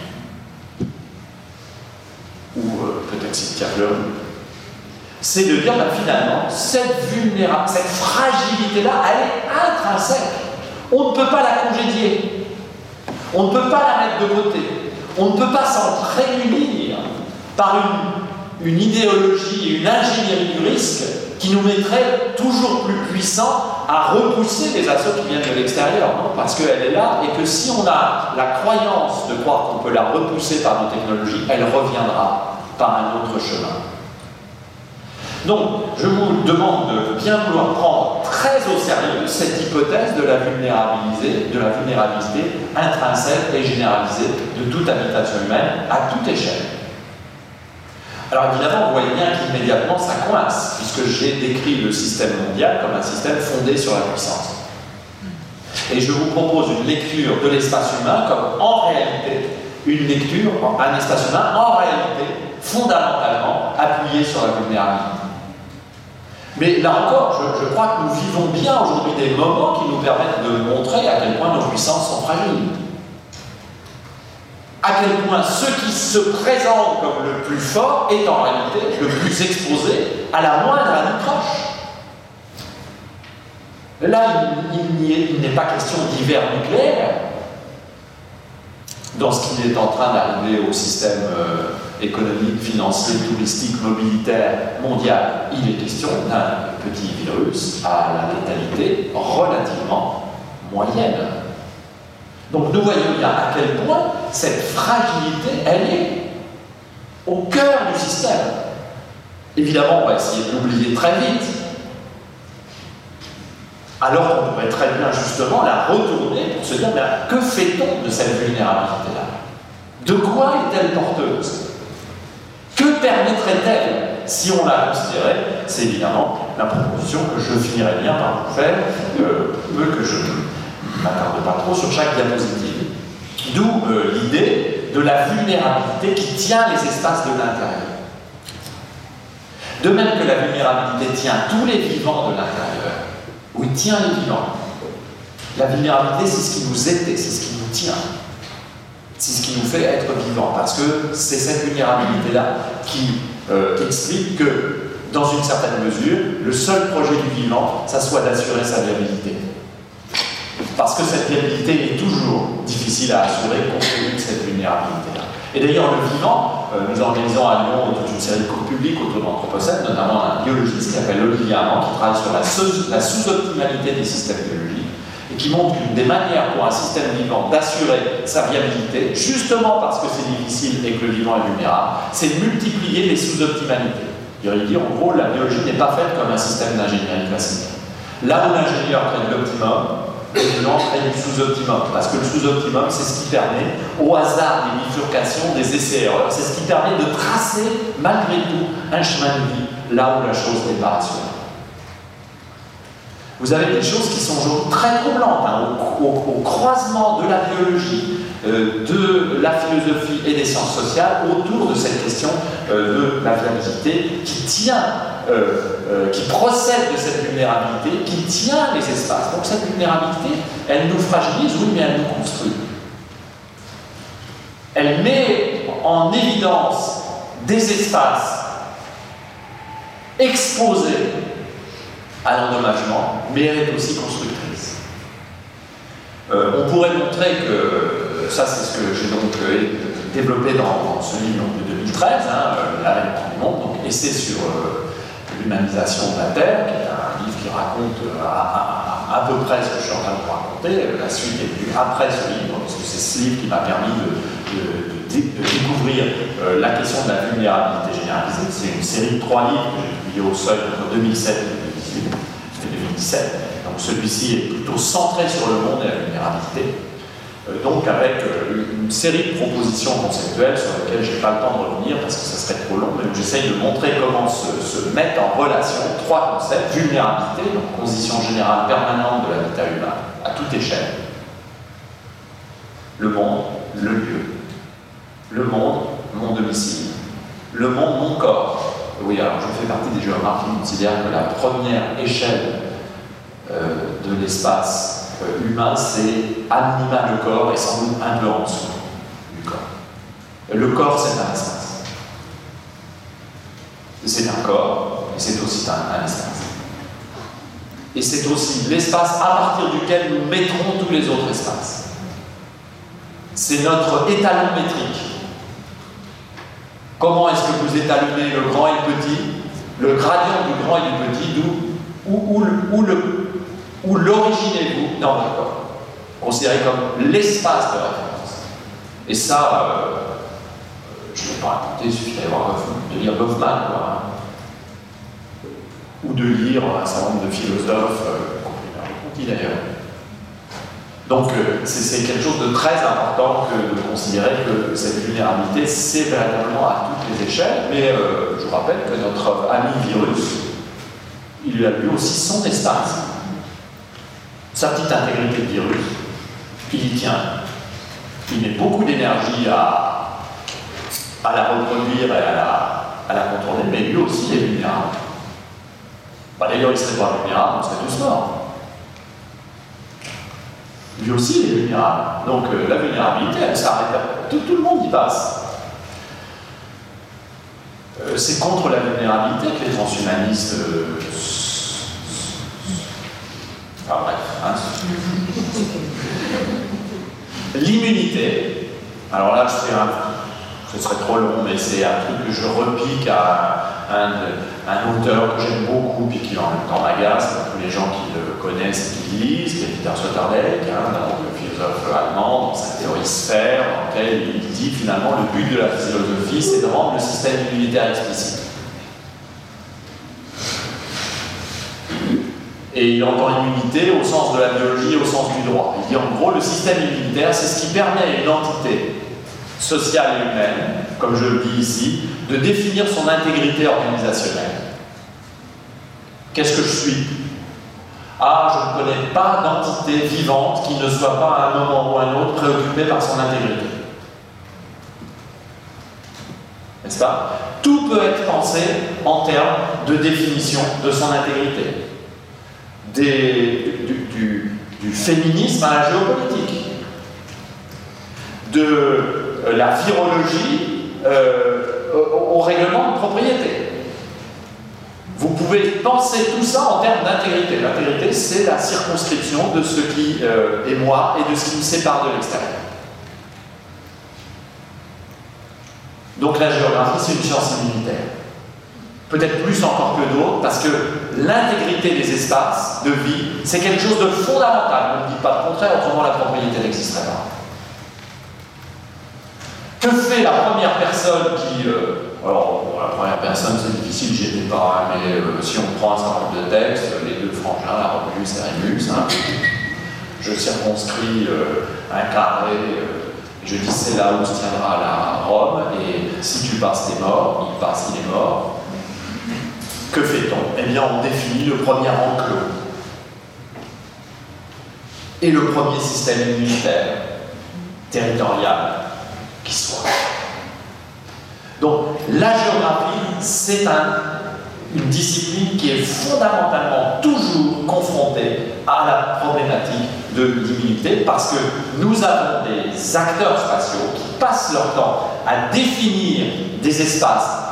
ou euh, peut-être Cynthia Fleury, c'est de dire ben, finalement, cette vulnérabilité, cette fragilité-là, elle est intrinsèque. On ne peut pas la congédier. On ne peut pas la mettre de côté. On ne peut pas s'en prémunir par une, une idéologie et une ingénierie du risque qui nous mettrait toujours plus puissants à repousser les assauts qui viennent de l'extérieur, parce qu'elle est là et que si on a la croyance de croire qu'on peut la repousser par nos technologies, elle reviendra par un autre chemin. Donc, je vous demande de bien vouloir prendre très au sérieux cette hypothèse de la de la vulnérabilité intrinsèque et généralisée de toute habitation humaine à toute échelle. Alors évidemment, vous voyez bien qu'immédiatement ça coince, puisque j'ai décrit le système mondial comme un système fondé sur la puissance. Et je vous propose une lecture de l'espace humain comme en réalité une lecture, un espace humain en réalité fondamentalement appuyé sur la vulnérabilité. Mais là encore, je, crois que nous vivons bien aujourd'hui des moments qui nous permettent de montrer à quel point nos puissances sont fragiles. À quel point ce qui se présente comme le plus fort est en réalité le plus exposé à la moindre anicroche. Là, il, n'est pas question d'hiver nucléaire dans ce qui est en train d'arriver au système. Euh, économique, financier, touristique, mobilitaire mondial, il est question d'un petit virus à la létalité relativement moyenne. Donc nous voyons bien à quel point cette fragilité, elle est. au cœur du système. Évidemment, on va essayer de l'oublier très vite, alors qu'on pourrait très bien justement la retourner pour se dire, que fait-on de cette vulnérabilité-là? De quoi est-elle porteuse? Que permettrait-elle si on la considérait? C'est évidemment la proposition que je finirai bien par vous faire, euh, que je m'attarde pas trop sur chaque diapositive. D'où euh, l'idée de la vulnérabilité qui tient les espaces de l'intérieur. De même que la vulnérabilité tient tous les vivants de l'intérieur, oui, tient les vivants. La vulnérabilité, c'est ce qui nous était, c'est ce qui nous tient. C'est ce qui nous fait être vivants. Parce que c'est cette vulnérabilité-là qui euh, explique que, dans une certaine mesure, le seul projet du vivant, ça soit d'assurer sa viabilité. Parce que cette viabilité est toujours difficile à assurer compte tenu de cette vulnérabilité-là. Et d'ailleurs, le vivant, euh, nous organisons à Lyon toute une série de cours publics autour de l'Anthropocène, notamment un biologiste qui s'appelle Olivier Armand, qui travaille sur la, sous-optimalité des systèmes biologiques et qui montre qu'une des manières pour un système vivant d'assurer sa viabilité, justement parce que c'est difficile et que le vivant est vulnérable, c'est de multiplier les sous-optimalités. Il dit en gros, la biologie n'est pas faite comme un système d'ingénierie classique. Là où l'ingénieur crée l'optimum, et du sous-optimum. Parce que le sous-optimum, c'est ce qui permet, au hasard des bifurcations, des essais-erreurs, c'est ce qui permet de tracer, malgré tout, un chemin de vie là où la chose n'est pas rationnelle. Vous avez des choses qui sont très troublantes, hein, au, croisement de la biologie, de la philosophie et des sciences sociales autour de cette question euh, de la viabilité qui tient euh, euh, qui procède de cette vulnérabilité, qui tient les espaces. Donc cette vulnérabilité, elle nous fragilise, oui, mais elle nous construit. Elle met en évidence des espaces exposés à l'endommagement, mais elle est aussi constructrice. Euh, on pourrait montrer que, ça c'est ce que j'ai donc développé dans, ce livre de 2013, hein, La du monde, donc essai sur l'humanisation de la Terre, qui est un livre qui raconte euh, à, peu près ce que je suis en train de vous raconter. La suite est venue après ce livre, parce que c'est ce livre qui m'a permis de, découvrir euh, la question de la vulnérabilité généralisée. C'est une série de trois livres que j'ai publiés au seuil entre 2007 et 2017. Donc celui-ci est plutôt centré sur le monde et la vulnérabilité. Euh, donc avec euh, une série de propositions conceptuelles sur lesquelles je n'ai pas le temps de revenir parce que ça serait trop long, mais j'essaye de montrer comment se, se, mettent en relation trois concepts, vulnérabilité, donc condition générale permanente de l'habitat humain, à toute échelle, le monde, le lieu, le monde, mon domicile, le monde, mon corps. Oui, alors je fais partie des géographes qui considèrent que la première échelle euh, de l'espace humain, c'est anima le corps et sans doute un peu en dessous du corps. Le corps, c'est un espace. C'est un corps, et c'est aussi un, espace. Et c'est aussi l'espace à partir duquel nous mettrons tous les autres espaces. C'est notre étalon métrique. Comment est-ce que vous étalonnez le grand et le petit? Le gradient du grand et du petit, d'où où, où, le où l'originez-vous dans votre corps Considéré comme l'espace de référence. Et ça, euh, je ne vais pas raconter, il suffit de lire Goffman, hein. ou de lire un certain nombre de philosophes, euh, compris d'ailleurs. Donc euh, c'est quelque chose de très important que de considérer que cette vulnérabilité, c'est véritablement à toutes les échelles, mais je vous rappelle que notre ami virus, il a lui aussi son espace sa petite intégrité de virus, il y tient. Il met beaucoup d'énergie à, à, la reproduire et à la, à la contourner, mais lui aussi est vulnérable. Bah, D'ailleurs, il ne serait pas vulnérable, on serait tous morts. Lui aussi, est vulnérable. Donc euh, la vulnérabilité, elle s'arrête. Tout, tout, le monde y passe. Euh, c'est contre la vulnérabilité que les transhumanistes euh, Enfin bref. Hein. L'immunité. Alors là, je un, ce serait trop long, mais c'est un truc que je repique à un, auteur que j'aime beaucoup, puis qui en même temps m'agace, tous les gens qui le connaissent et qui le lisent, qui est Peter Sloterdijk, hein, donc, philosophe allemand, dans sa théorie sphère, dans laquelle il dit finalement le but de la philosophie, c'est de rendre le système immunitaire explicite. Et il entend immunité au sens de la biologie, au sens du droit. Il dit en gros, le système immunitaire, c'est ce qui permet à une entité sociale et humaine, comme je le dis ici, de définir son intégrité organisationnelle. Qu'est-ce que je suis? Ah, je ne connais pas d'entité vivante qui ne soit pas à un moment ou à un autre préoccupée par son intégrité. N'est-ce pas? Tout peut être pensé en termes de définition de son intégrité. Du, féminisme à la géopolitique, de euh, la virologie euh, au règlement de propriété. Vous pouvez penser tout ça en termes d'intégrité. L'intégrité, c'est la circonscription de ce qui euh, est moi et de ce qui me sépare de l'extérieur. Donc la géographie, c'est une science immunitaire. Peut-être plus encore que d'autres, parce que l'intégrité des espaces de vie, c'est quelque chose de fondamental. On ne dit pas le contraire, autrement la propriété n'existerait pas. Que fait la première personne qui... Euh, alors, la première personne, c'est difficile, j'y étais pas, hein, mais euh, si on prend un certain nombre de textes, les deux frangins, la Romulus et Rémus, hein, je circonscris euh, un carré, je dis c'est là où se tiendra la Rome, et si tu passes, t'es mort, il passe, il est mort. Que fait-on? Eh bien, on définit le premier enclos et le premier système immunitaire territorial qui soit. Donc la géographie, c'est une discipline qui est fondamentalement toujours confrontée à la problématique de l'immunité parce que nous avons des acteurs spatiaux qui passent leur temps à définir des espaces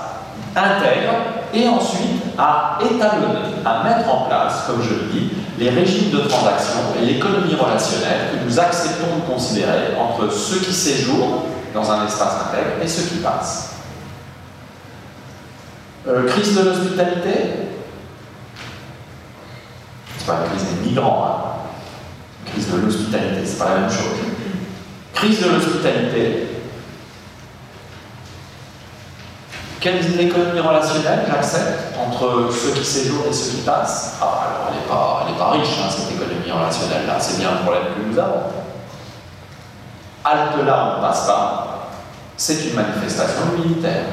intègres et ensuite à étalonner, à mettre en place, comme je le dis, les régimes de transaction et l'économie relationnelle que nous acceptons de considérer entre ceux qui séjournent dans un espace intègre et ceux qui passent. Euh, crise de l'hospitalité? C'est pas la crise des migrants, hein. Crise de l'hospitalité, c'est pas la même chose. Crise de l'hospitalité. Quelle est l'économie relationnelle j'accepte entre ceux qui séjournent et ceux qui passent Ah, alors elle n'est pas, pas, riche, hein, cette économie relationnelle-là, c'est bien un problème que nous avons. Halte là, on ne passe pas, c'est une manifestation militaire.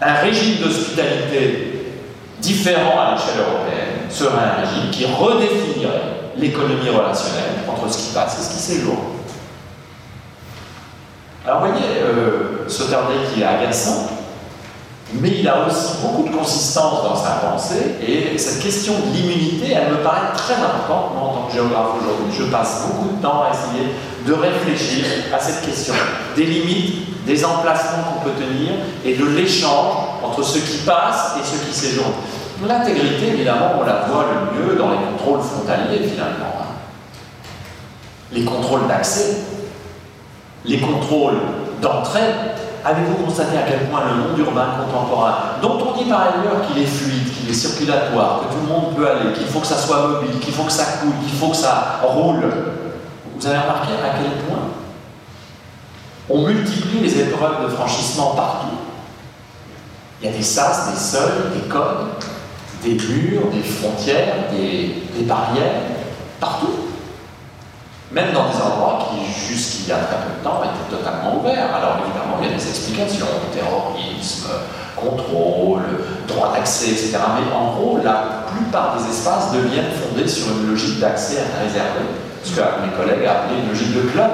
Un régime d'hospitalité différent à l'échelle européenne serait un régime qui redéfinirait l'économie relationnelle entre ce qui passe et ce qui séjourne. Alors vous voyez, euh, qui est agaçant, mais il a aussi beaucoup de consistance dans sa pensée, et cette question de l'immunité, elle me paraît très importante, moi en tant que géographe aujourd'hui. Je passe beaucoup de temps à essayer de réfléchir à cette question des limites, des emplacements qu'on peut tenir et de l'échange entre ceux qui passent et ceux qui séjournent. L'intégrité, évidemment, on la voit le mieux dans les contrôles frontaliers, finalement. Hein. Les contrôles d'accès, les contrôles d'entrée. Avez-vous constaté à quel point le monde urbain contemporain, dont on dit par ailleurs qu'il est fluide, qu'il est circulatoire, que tout le monde peut aller, qu'il faut que ça soit mobile, qu'il faut que ça coule, qu'il faut que ça roule, vous avez remarqué à quel point on multiplie les épreuves de franchissement partout? Il y a des sas, des seuils, des codes, des murs, des frontières, des, barrières, partout. Même dans des endroits qui, jusqu'il y a très peu de temps, étaient totalement ouverts. Alors évidemment, il y a des explications, terrorisme, contrôle, droit d'accès, etc. Mais en gros, la plupart des espaces deviennent fondés sur une logique d'accès réservé ce que mes collègues appelaient une logique de club.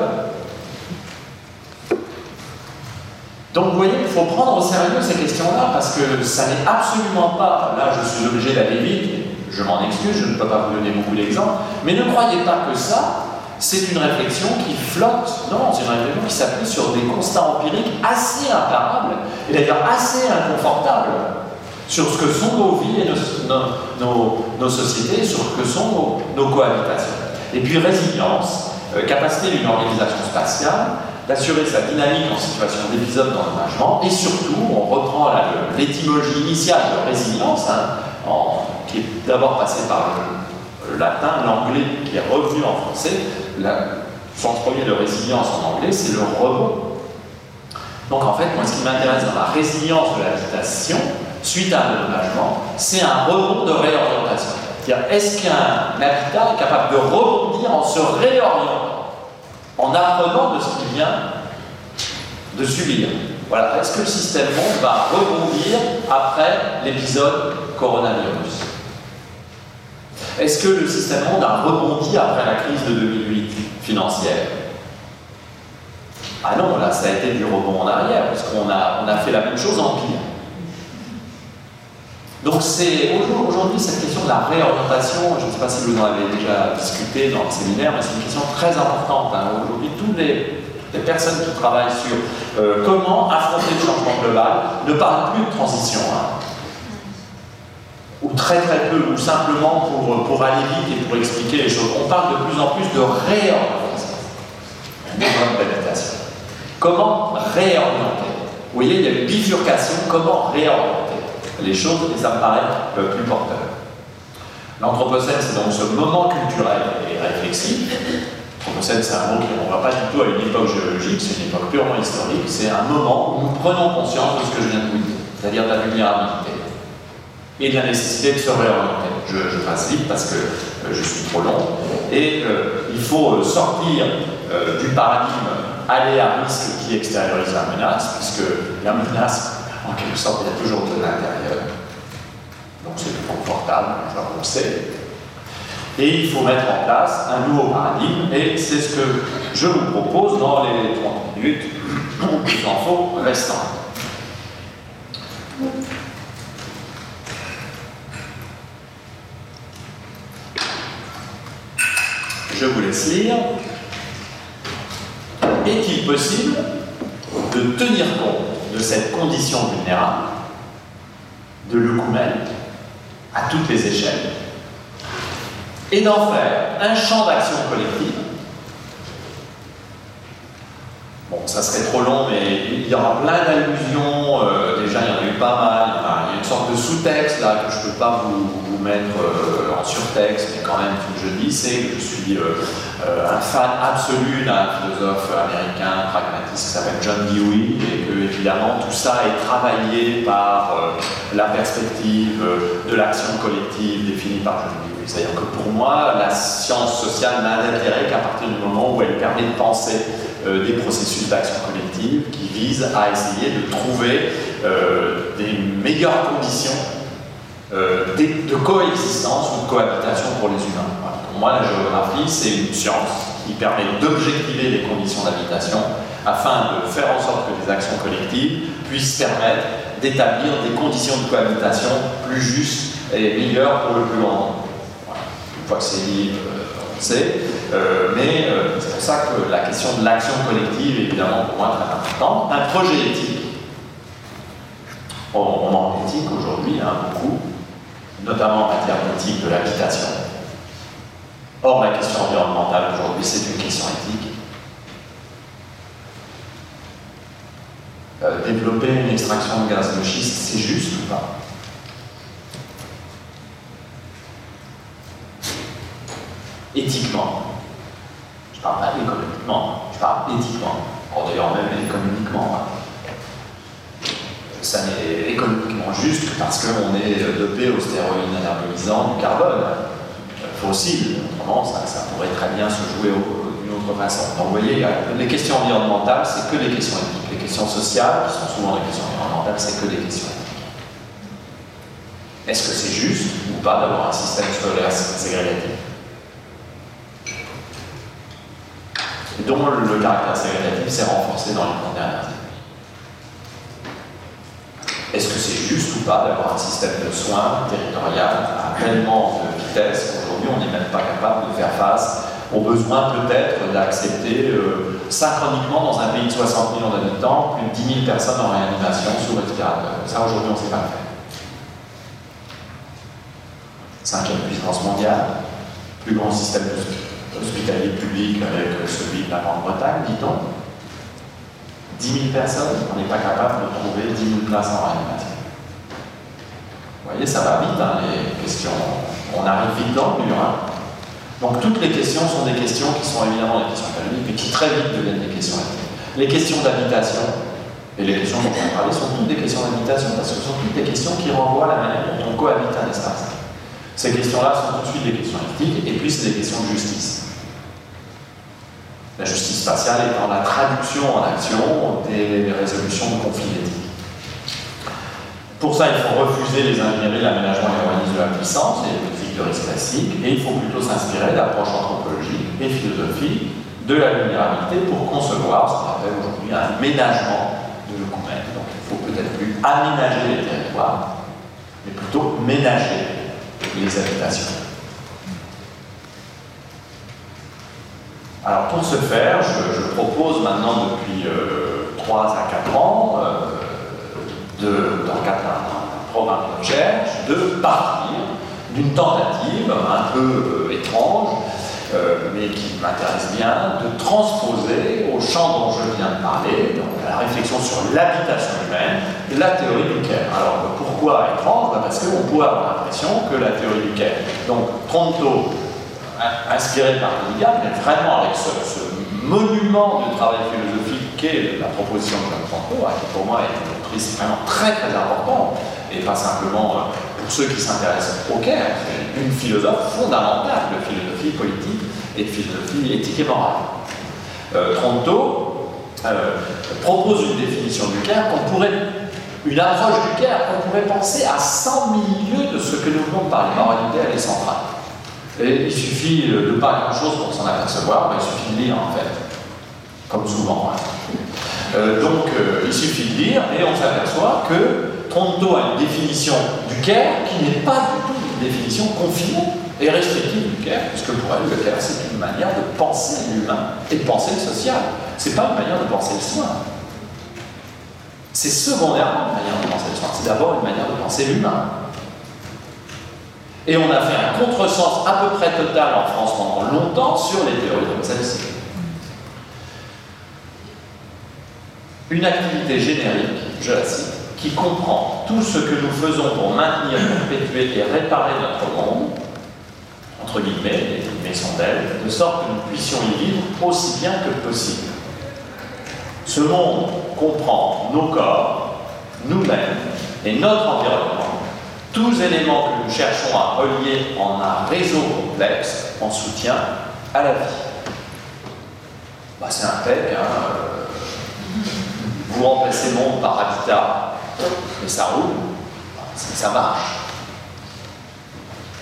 Donc vous voyez, il faut prendre au sérieux ces questions-là, parce que ça n'est absolument pas, là je suis obligé d'aller vite, je m'en excuse, je ne peux pas vous donner beaucoup d'exemples, mais ne croyez pas que ça, c'est une réflexion qui flotte, non, c'est une réflexion qui s'appuie sur des constats empiriques assez imparables, et d'ailleurs assez inconfortables, sur ce que sont nos vies et nos, sociétés, sur ce que sont nos cohabitations. Et puis résilience, euh, capacité d'une organisation spatiale d'assurer sa dynamique en situation d'épisode d'endommagement, et surtout, on reprend l'étymologie initiale de résilience, hein, qui est d'abord passée par latin, l'anglais qui est revenu en français. Le sens premier de résilience en anglais, c'est le rebond. Donc en fait, moi, ce qui m'intéresse dans la résilience de l'habitation, suite à un dédommagement, c'est un rebond de réorientation. C'est-à-dire, est-ce qu'un habitat est capable de rebondir en se réorientant, en apprenant de ce qu'il vient de subir? Voilà, est-ce que le système monde va rebondir après l'épisode coronavirus? Est-ce que le système monde a rebondi après la crise de 2008 financière? Ah non, là, ça a été du rebond en arrière, parce qu'on a, on a fait la même chose en pire. Donc c'est aujourd'hui cette question de la réorientation, je ne sais pas si vous en avez déjà discuté dans le séminaire, mais c'est une question très importante. Hein. Aujourd'hui, toutes les, personnes qui travaillent sur euh, comment affronter le changement global ne parlent plus de transition. Hein. Ou très très peu, ou simplement pour, pour aller vite et pour expliquer les choses. On parle de plus en plus de réorientation. Comment réorienter Vous voyez, il y a une bifurcation, comment réorienter les choses et ça me paraît plus porteur. L'Anthropocène, c'est donc ce moment culturel et réflexif. L'Anthropocène, c'est un mot qui ne va pas du tout à une époque géologique, c'est une époque purement historique. C'est un moment où nous prenons conscience de ce que je viens de vous dire, c'est-à-dire de la vulnérabilité et de la nécessité de se réorienter. Je, passe vite parce que euh, je suis trop long. Et euh, il faut sortir du paradigme aller à risque qui extériorise la menace, puisque la menace en quelque sorte, il y a toujours de l'intérieur. Donc c'est plus confortable, genre on sait. Et il faut mettre en place un nouveau paradigme, et c'est ce que je vous propose dans les 30 minutes qu'il en faut restant. Je vous laisse lire. Est-il possible de tenir compte de cette condition vulnérable de l'œcumène à toutes les échelles et d'en faire un champ d'action collective? Bon, ça serait trop long, mais il y aura plein d'allusions. Euh, déjà, il y en a eu pas mal. il y a une sorte de sous-texte là que je ne peux pas vous, mettre euh, en surtexte, mais quand même, ce que je dis, c'est que je suis euh, un fan absolu d'un philosophe américain pragmatiste qui s'appelle John Dewey, et que, évidemment, tout ça est travaillé par la perspective de l'action collective définie par John Dewey. C'est-à-dire que pour moi, la science sociale n'a d'intérêt qu'à partir du moment où elle permet de penser euh, des processus d'action collective qui visent à essayer de trouver euh, des meilleures conditions euh, de coexistence ou de cohabitation pour les humains. Pour moi, la géographie, c'est une science qui permet d'objectiver les conditions d'habitation afin de faire en sorte que les actions collectives puissent permettre d'établir des conditions de cohabitation plus justes et meilleures pour le plus grand nombre. Une fois que c'est dit, on sait. Euh, mais euh, c'est pour ça que la question de l'action collective est évidemment pour moi très importante. Un projet éthique, on, manque d'éthique aujourd'hui, hein, beaucoup, notamment en matière d'éthique de l'habitation. Or, la question environnementale aujourd'hui, c'est une question éthique. Euh, développer une extraction de gaz de schiste, c'est juste ou pas? Éthiquement, je parle pas économiquement, je parle éthiquement. Or d'ailleurs même économiquement. Ça n'est économiquement juste parce qu'on est dopé aux stéroïdes anabolisants du carbone fossile. Autrement, ça, pourrait très bien se jouer d'une autre façon. Donc vous voyez, les questions environnementales, c'est que des questions éthiques. Les questions sociales, qui sont souvent des questions environnementales, c'est que des questions éthiques. Est-ce que c'est juste ou pas d'avoir un système scolaire ségrégatif? Dont le caractère ségrégatif s'est renforcé dans les 30 dernières années. Est-ce que c'est juste ou pas d'avoir un système de soins territorial à tellement de vitesse qu'aujourd'hui on n'est même pas capable de faire face aux besoins peut-être d'accepter euh, synchroniquement dans un pays de 60 millions d'habitants plus de 10 000 personnes en réanimation sous respirateur? Ça aujourd'hui on ne sait pas le faire. Cinquième puissance mondiale, plus grand système hospitalier public avec celui de la Grande-Bretagne, dit-on. 10 000 personnes, on n'est pas capable de trouver 10 000 places en réanimation. Vous voyez, ça va vite, hein, les questions. On arrive vite dans le mur. Hein. Donc toutes les questions sont des questions qui sont évidemment des questions académiques, mais qui très vite deviennent des questions éthiques. Les questions d'habitation, et les questions dont on parler, sont toutes des questions d'habitation, parce que ce sont toutes des questions qui renvoient à la manière dont on cohabite un espace. Ces questions-là sont tout de suite des questions éthiques, et puis c'est des questions de justice. La justice spatiale étant la traduction en action des résolutions de conflits éthiques. Pour ça, il faut refuser les ingénieries, l'aménagement et l'urbanisme de la puissance et les politiques de risque classiques, et il faut plutôt s'inspirer d'approches anthropologiques et philosophiques de la vulnérabilité pour concevoir ce qu'on appelle aujourd'hui un ménagement de l'ocumène. Donc il faut peut-être plus aménager les territoires, mais plutôt ménager les habitations. Alors pour ce faire, je, propose maintenant depuis euh, 3 à 4 ans euh, de, dans le cadre d'un programme de recherche, de partir d'une tentative un peu euh, étrange, euh, mais qui m'intéresse bien, de transposer au champ dont je viens de parler, donc à la réflexion sur l'habitation humaine, la théorie du Caire. Alors pourquoi étrange? Bah, Parce qu'on pourrait avoir l'impression que la théorie du Caire, donc Tronto, inspiré par William, mais vraiment avec ce, monument de travail philosophique qu'est la proposition de Jean Tronto, qui pour moi est c'est vraiment très très important, et pas simplement euh, pour ceux qui s'intéressent au Caire, une philosophe fondamentale de philosophie politique et de philosophie éthique et morale. Euh, Tronto euh, propose une définition du Caire qu'on pourrait, une approche du Caire qu'on pourrait penser à 100 milieux de ce que nous venons de parler. En réalité, elle est centrale. Et il suffit de pas grand-chose pour s'en apercevoir, il suffit de lire en fait, comme souvent. Hein. Euh, donc euh, il suffit de lire et on s'aperçoit que Tronto a une définition du Caire qui n'est pas du tout une définition confinée et restrictive du Caire, puisque pour elle, le Caire, c'est une manière de penser l'humain et de penser le social. C'est pas une manière de penser le soin. C'est secondairement une manière de penser le soin. C'est d'abord une manière de penser l'humain. Et on a fait un contresens à peu près total en France pendant longtemps sur les théories comme celle-ci. une activité générique, je la cite, qui comprend tout ce que nous faisons pour maintenir, perpétuer et réparer notre monde, entre guillemets, les guillemets sont de sorte que nous puissions y vivre aussi bien que possible. Ce monde comprend nos corps, nous-mêmes et notre environnement, tous éléments que nous cherchons à relier en un réseau complexe en soutien à la vie. Bah, c'est un texte, hein, euh, vous remplacez monde par habitat, et ça roule, ça marche.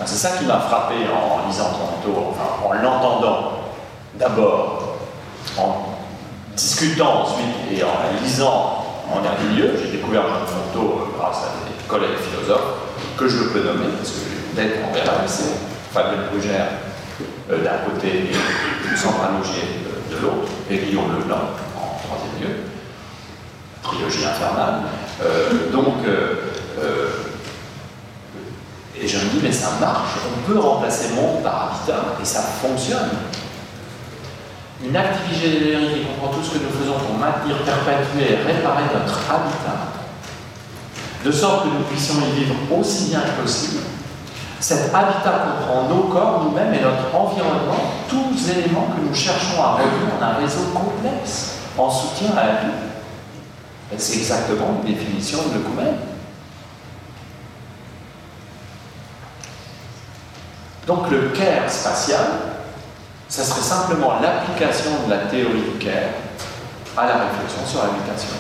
c'est ça qui m'a frappé en lisant Toronto, enfin, en l'entendant d'abord, en discutant ensuite et en lisant en dernier lieu. J'ai découvert Toronto euh, grâce à des collègues philosophes que je peux nommer, parce que d'être en RMC, Fabien Brugère euh, d'un côté et Sandra Logier euh, de l'autre, et Guillaume Leblanc en troisième lieu trilogie infernale. Euh, donc, euh, et je me dis, mais ça marche, on peut remplacer monde par habitat, et ça fonctionne. Une activité générique qui comprend tout ce que nous faisons pour maintenir, perpétuer et réparer notre habitat, de sorte que nous puissions y vivre aussi bien que possible. Cet habitat comprend nos corps, nous-mêmes et notre environnement, tous éléments que nous cherchons à relier en un réseau complexe, en soutien à la vie. C'est exactement une définition de l'œcumène. Donc le care spatial, ça serait simplement l'application de la théorie du care à la réflexion sur l'habitation.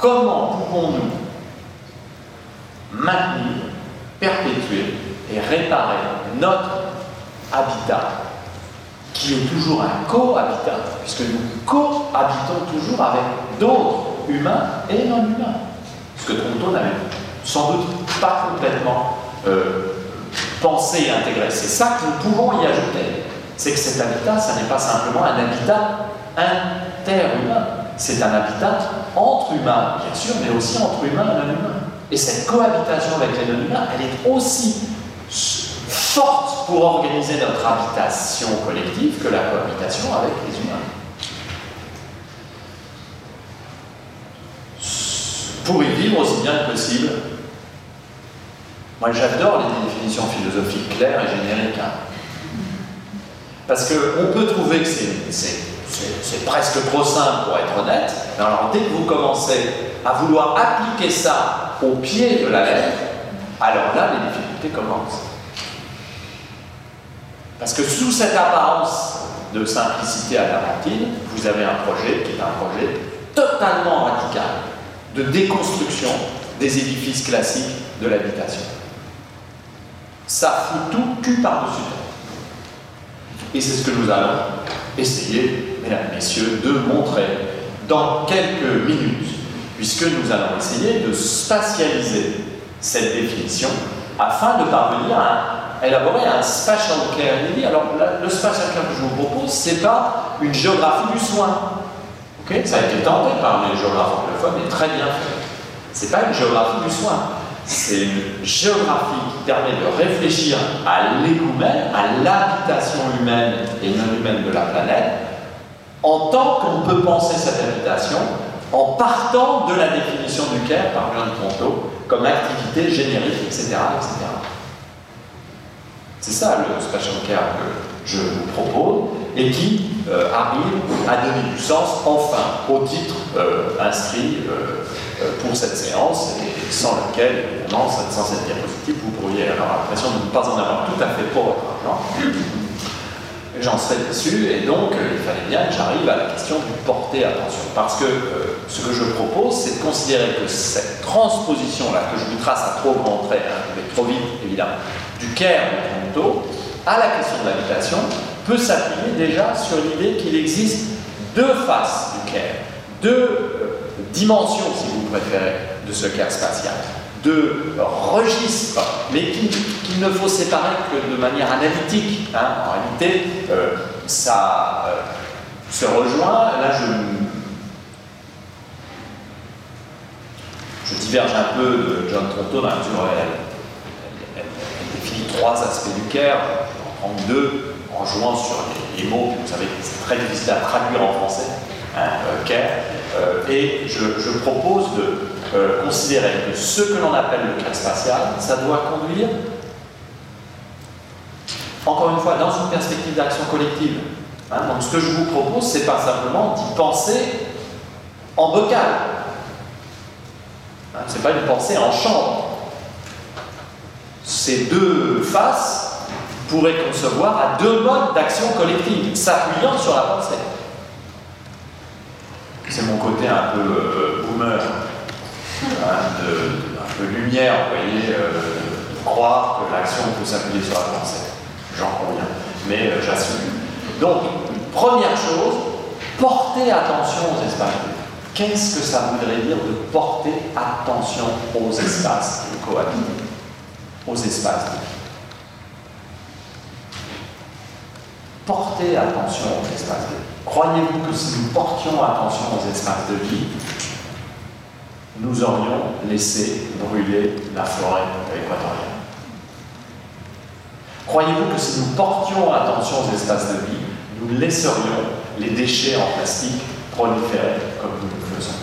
Comment pouvons-nous maintenir, perpétuer et réparer notre habitat qui est toujours un cohabitat, puisque nous cohabitons toujours avec d'autres humains et non humains. Ce que Tronto n'avait sans doute pas complètement euh, pensé et intégré. C'est ça que nous pouvons y ajouter. C'est que cet habitat, ça n'est pas simplement un habitat interhumain, c'est un habitat entre humains, bien sûr, mais aussi entre humains et non humains. Et cette cohabitation avec les non humains, elle est aussi forte pour organiser notre habitation collective que la cohabitation avec les humains. Pour y vivre aussi bien que possible Moi, j'adore les définitions philosophiques claires et génériques. Hein. Parce qu'on peut trouver que c'est presque trop simple pour être honnête, mais alors dès que vous commencez à vouloir appliquer ça au pied de la lettre, alors là, les difficultés commencent. Parce que sous cette apparence de simplicité à adamantine, vous avez un projet qui est un projet totalement radical de déconstruction des édifices classiques de l'habitation. Ça fout tout cul par-dessus Et c'est ce que nous allons essayer, mesdames, messieurs, de montrer dans quelques minutes, puisque nous allons essayer de spatialiser cette définition afin de parvenir à élaborer un spatial care Alors, le spatial care que je vous propose, ce n'est pas une géographie du soin. Ça a été tenté par les géographes anglophones et très bien fait. Ce n'est pas une géographie du soin. C'est une géographie qui permet de réfléchir à l'égoumène, à l'habitation humaine et non humaine de la planète, en tant qu'on peut penser cette habitation en partant de la définition du CARE par John Ponto comme activité générique, etc. etc. C'est ça le spatial care que je vous propose et qui euh, arrive à donner du sens enfin au titre euh, inscrit euh, pour cette séance et sans lequel, évidemment, sans cette diapositive, vous pourriez avoir l'impression de ne pas en avoir tout à fait pour votre argent j'en serais déçu, et donc euh, il fallait bien que j'arrive à la question du porter attention. Parce que euh, ce que je propose, c'est de considérer que cette transposition-là, que je vous trace à trop grands traits, hein, trop vite évidemment, du Caire de Toronto à la question de l'habitation, peut s'appuyer déjà sur l'idée qu'il existe deux faces du Caire, deux dimensions, si vous préférez, de ce Caire spatial de registres, mais qu'il ne faut séparer que de manière analytique. Hein. En réalité, euh, ça euh, se rejoint. Là, je, diverge un peu de John Tronto dans la mesure où elle, définit trois aspects du care, en deux en jouant sur les, mots, vous savez c'est très difficile à traduire en français, euh, care, et je, je propose de euh, considérer que ce que l'on appelle le cas spatial, ça doit conduire, encore une fois, dans une perspective d'action collective. Hein. donc ce que je vous propose, c'est pas simplement d'y penser en bocal. Hein, c'est pas une pensée en chambre. Ces deux faces pourraient concevoir à deux modes d'action collective, s'appuyant sur la pensée. C'est mon côté un peu euh, boomer Hein, de, un peu lumière, vous voyez, euh, croire que l'action peut s'appuyer sur la pensée. J'en conviens, mais euh, j'assume. Donc, première chose, porter attention aux espaces Qu'est-ce que ça voudrait dire de porter attention aux espaces de cohabiter, aux espaces de Porter attention aux espaces de. Croyez-vous que si nous portions attention aux espaces de vie, nous aurions laissé brûler la forêt équatoriale? Croyez-vous que si nous portions attention aux espaces de vie, nous laisserions les déchets en plastique proliférer comme nous le faisons?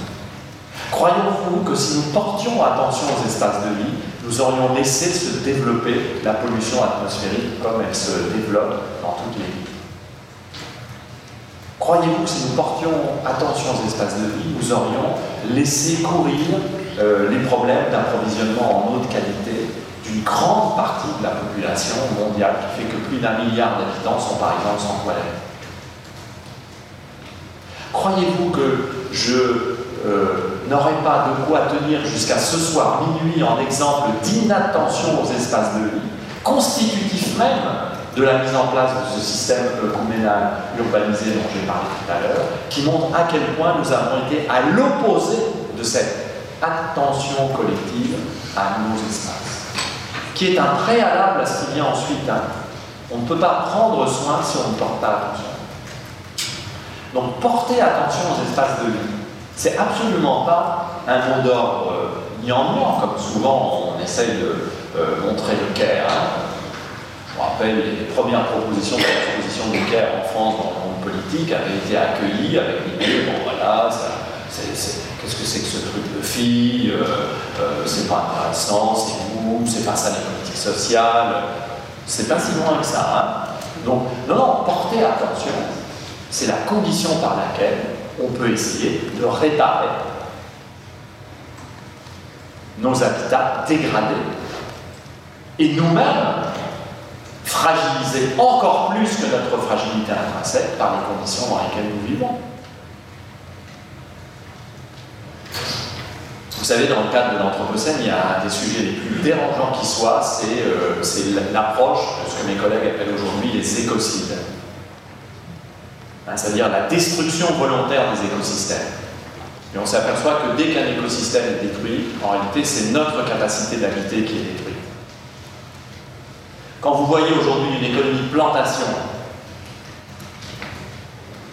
Croyez-vous que si nous portions attention aux espaces de vie, nous aurions laissé se développer la pollution atmosphérique comme elle se développe dans toutes les Croyez-vous que si nous portions attention aux espaces de vie, nous aurions laissé courir euh, les problèmes d'approvisionnement en eau de qualité d'une grande partie de la population mondiale, qui fait que plus d'un milliard d'habitants sont par exemple sans toilette? Croyez-vous que je euh, n'aurais pas de quoi tenir jusqu'à ce soir minuit en exemple d'inattention aux espaces de vie, constitutif même de la mise en place de ce système communal urbanisé dont j'ai parlé tout à l'heure, qui montre à quel point nous avons été à l'opposé de cette attention collective à nos espaces, qui est un préalable à ce qui vient ensuite. Hein. On ne peut pas prendre soin si on ne porte pas attention. Donc porter attention aux espaces de vie, c'est absolument pas un mot d'ordre ni en comme souvent on essaye de euh, montrer le care. Hein. Je rappelle, les premières propositions de la proposition de Caire en France dans le monde politique avaient été accueillies avec l'idée, bon voilà, qu'est-ce que c'est que ce truc de fille, c'est pas intéressant, c'est mou, c'est pas ça les politiques sociales. C'est pas si loin que ça. Hein. Donc, non, non, porter attention, c'est la condition par laquelle on peut essayer de réparer nos habitats dégradés et nous-mêmes fragilisés encore plus que notre fragilité intrinsèque par les conditions dans lesquelles nous vivons. Vous savez, dans le cadre de l'Anthropocène, il y a un des sujets les plus dérangeants qui soient, c'est euh, l'approche de ce que mes collègues appellent aujourd'hui les écocides. Hein, c'est-à-dire la destruction volontaire des écosystèmes. Et on s'aperçoit que dès qu'un écosystème est détruit, en réalité, c'est notre capacité d'habiter qui est détruite. Quand vous voyez aujourd'hui une économie plantation,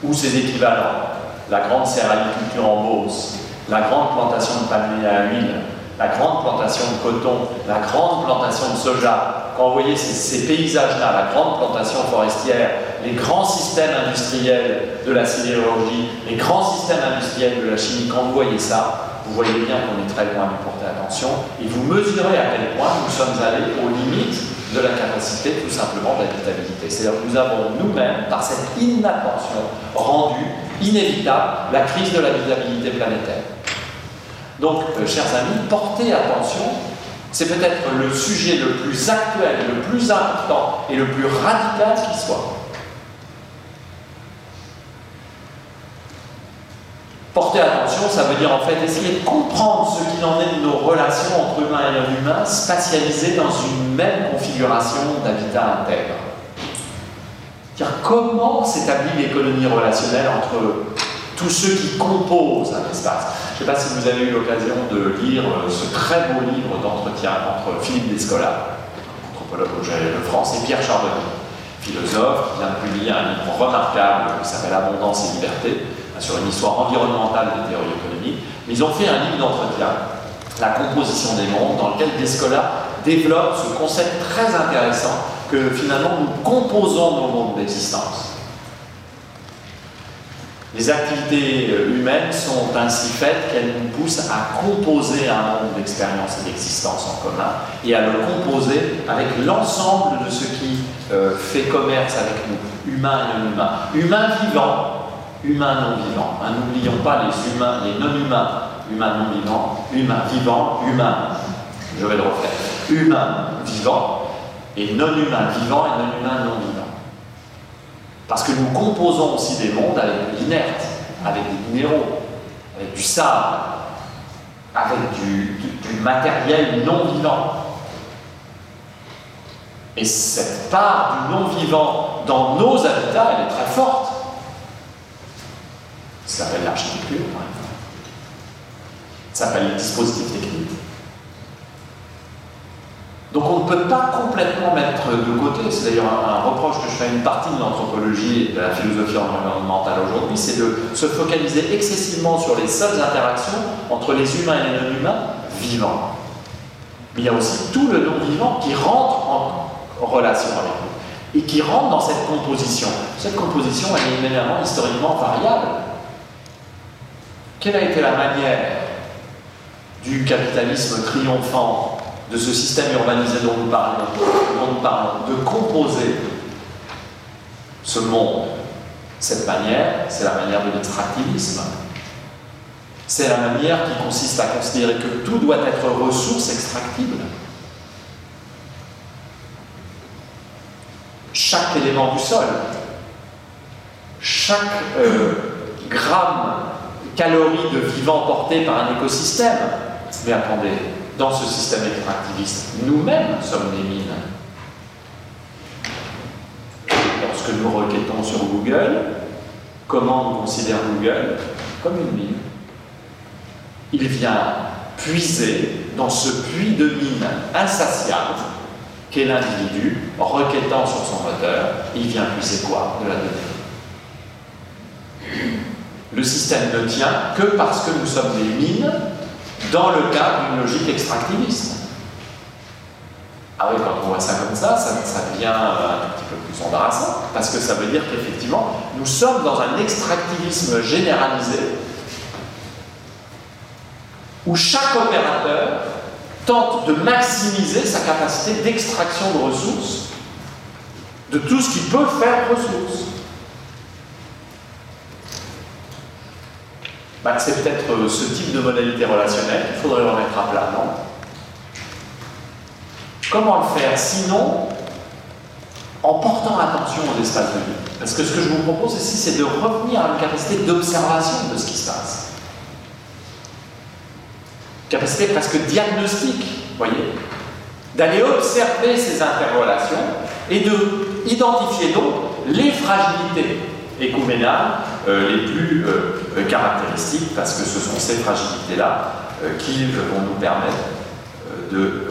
ou ses équivalents, la grande céréaliculture en Beauce, la grande plantation de palmiers à huile, la grande plantation de coton, la grande plantation de soja, quand vous voyez ces, paysages-là, la grande plantation forestière, les grands systèmes industriels de la sidérurgie, les grands systèmes industriels de la chimie, quand vous voyez ça, vous voyez bien qu'on est très loin de porter attention et vous mesurez à quel point nous sommes allés aux limites de la capacité tout simplement d'habitabilité. C'est-à-dire que nous avons nous-mêmes, par cette inattention, rendu inévitable la crise de l'habitabilité planétaire. Donc, euh, chers amis, portez attention, c'est peut-être le sujet le plus actuel, le plus important et le plus radical qui soit. Porter attention, ça veut dire en fait essayer de comprendre ce qu'il en est de nos relations entre humains et non humains spatialisées dans une même configuration d'habitat intègre. Dire comment s'établit l'économie relationnelle entre tous ceux qui composent un espace. Je ne sais pas si vous avez eu l'occasion de lire euh, ce très beau livre d'entretien entre Philippe Descola, anthropologue de France, et Pierre Charbonnier, philosophe, qui vient de publier un livre remarquable qui s'appelle Abondance et liberté, sur une histoire environnementale des théories économiques, mais ils ont fait un livre d'entretien, La composition des mondes, dans lequel Descola développe ce concept très intéressant que finalement nous composons nos mondes d'existence. Les activités euh, humaines sont ainsi faites qu'elles nous poussent à composer un monde d'expérience et d'existence en commun et à le composer avec l'ensemble de ce qui euh, fait commerce avec nous, humains et non humains. Humains vivants, humains non vivants. Hein, n'oublions pas les humains, les non humains, non vivants, humains vivants, humains. Je vais le refaire. Humains vivants et non humains vivants et non humains non vivants. Parce que nous composons aussi des mondes avec de l'inerte, avec des minéraux, avec du sable, avec du, du matériel non vivant. Et cette part du non vivant dans nos habitats, elle est très forte. Ça s'appelle l'architecture, par exemple. Ça s'appelle les dispositifs techniques. Donc on ne peut pas complètement mettre de côté, c'est d'ailleurs un, reproche que je fais à une partie de l'anthropologie et de la philosophie environnementale aujourd'hui, c'est de se focaliser excessivement sur les seules interactions entre les humains et les non-humains vivants. Mais il y a aussi tout le non-vivant qui rentre en relation avec nous et qui rentre dans cette composition. Cette composition, elle est éminemment historiquement variable. Quelle a été la manière du capitalisme triomphant, de ce système urbanisé dont nous parlons, dont nous parlons de composer ce monde? Cette manière, c'est la manière de l'extractivisme. C'est la manière qui consiste à considérer que tout doit être ressource extractible. Chaque élément du sol, chaque euh, gramme calories de vivant porté par un écosystème. Mais attendez, dans ce système extractiviste, nous-mêmes sommes des mines. Lorsque nous requêtons sur Google, comment on considère Google Comme une mine. Il vient puiser dans ce puits de mine insatiable qu'est l'individu, requêtant sur son moteur, il vient puiser quoi? De la donnée le système ne tient que parce que nous sommes des mines dans le cadre d'une logique extractiviste. Ah oui, quand on voit ça comme ça, ça, devient un petit peu plus embarrassant, parce que ça veut dire qu'effectivement, nous sommes dans un extractivisme généralisé où chaque opérateur tente de maximiser sa capacité d'extraction de ressources, de tout ce qui peut faire ressources. Ben, c'est peut-être euh, ce type de modalité relationnelle qu'il faudrait remettre à plat, non? Comment le faire? Sinon, en portant attention aux espaces de vie. Parce que ce que je vous propose ici, c'est de revenir à une capacité d'observation de ce qui se passe. Capacité presque diagnostique, voyez? D'aller observer ces interrelations et de identifier donc les fragilités écouménales euh, les plus euh, caractéristiques, parce que ce sont ces fragilités-là euh, qui vont nous permettre de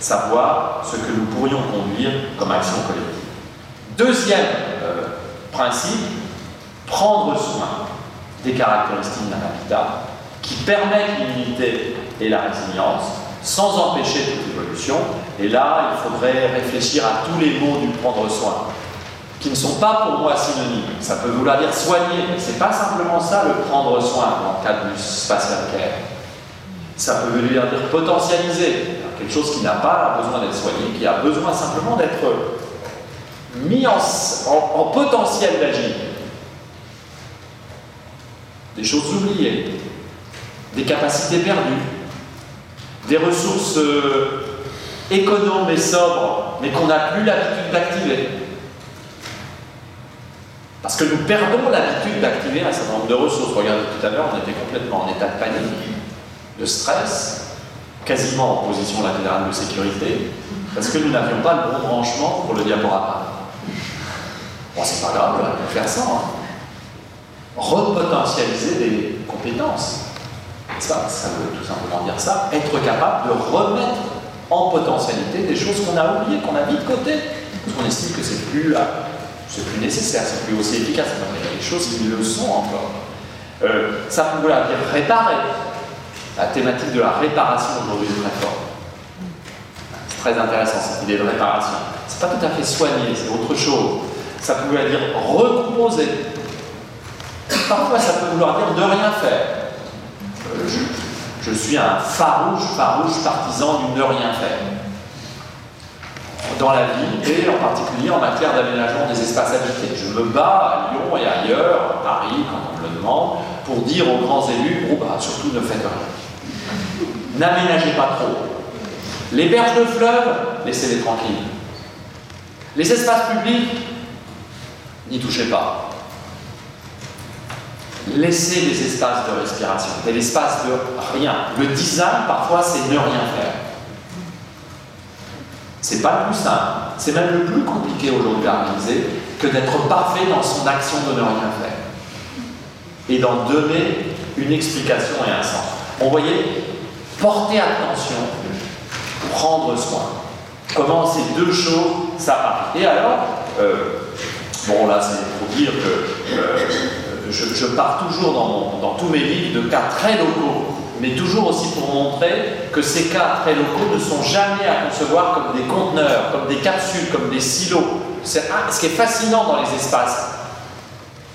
savoir ce que nous pourrions conduire comme action collective. Deuxième principe, prendre soin des caractéristiques d'un habitat qui permettent l'unité et la résilience sans empêcher toute évolution. Et là, il faudrait réfléchir à tous les mots du prendre soin qui ne sont pas pour moi synonymes. Ça peut vouloir dire soigner, mais ce n'est pas simplement ça le prendre soin dans le cadre du spatial care. Ça peut vouloir dire potentialiser, quelque chose qui n'a pas besoin d'être soigné, qui a besoin simplement d'être mis en, en potentiel d'agir. Des choses oubliées, des capacités perdues, des ressources euh, économes et sobres, mais qu'on n'a plus l'habitude d'activer. Parce que nous perdons l'habitude d'activer un certain nombre de ressources. Regardez tout à l'heure, on était complètement en état de panique, de stress, quasiment en position latérale de sécurité, parce que nous n'avions pas le bon branchement pour le diaporama. Bon, c'est pas grave, on peut faire ça. Hein. Repotentialiser des compétences. Ça, ça veut tout simplement dire ça, être capable de remettre en potentialité des choses qu'on a oubliées, qu'on a mis de côté, parce qu'on estime que c'est plus c'est plus nécessaire, c'est plus aussi efficace. il y a des choses qui le sont encore. Euh, ça peut vouloir dire réparer. La thématique de la réparation aujourd'hui est très forte. C'est très intéressant cette idée de réparation. C'est pas tout à fait soigner, c'est autre chose. Ça peut vouloir dire recomposer. Parfois, ça peut vouloir dire de rien faire. Euh, je, je suis un farouche, farouche partisan du ne rien faire dans la ville et en particulier en matière d'aménagement des espaces habités. Je me bats à Lyon et ailleurs, à Paris, quand on me le demande, pour dire aux grands élus, bon bah surtout ne faites rien. N'aménagez pas trop. Les berges de fleuve, laissez-les tranquilles. Les espaces publics, n'y touchez pas. Laissez les espaces de respiration, et l'espace de rien. Le design, parfois, c'est ne rien faire. C'est pas plus simple, c'est même le plus compliqué aujourd'hui à réaliser que d'être parfait dans son action de ne rien faire. Et d'en donner une explication et un sens. On voyait porter attention, prendre soin. Comment ces deux choses s'apparent. Et alors, euh, bon là c'est pour dire que euh, je, pars toujours dans, dans tous mes livres de cas très locaux mais toujours aussi pour montrer que ces cas très locaux ne sont jamais à concevoir comme des conteneurs, comme des capsules, comme des silos. ce qui est fascinant dans les espaces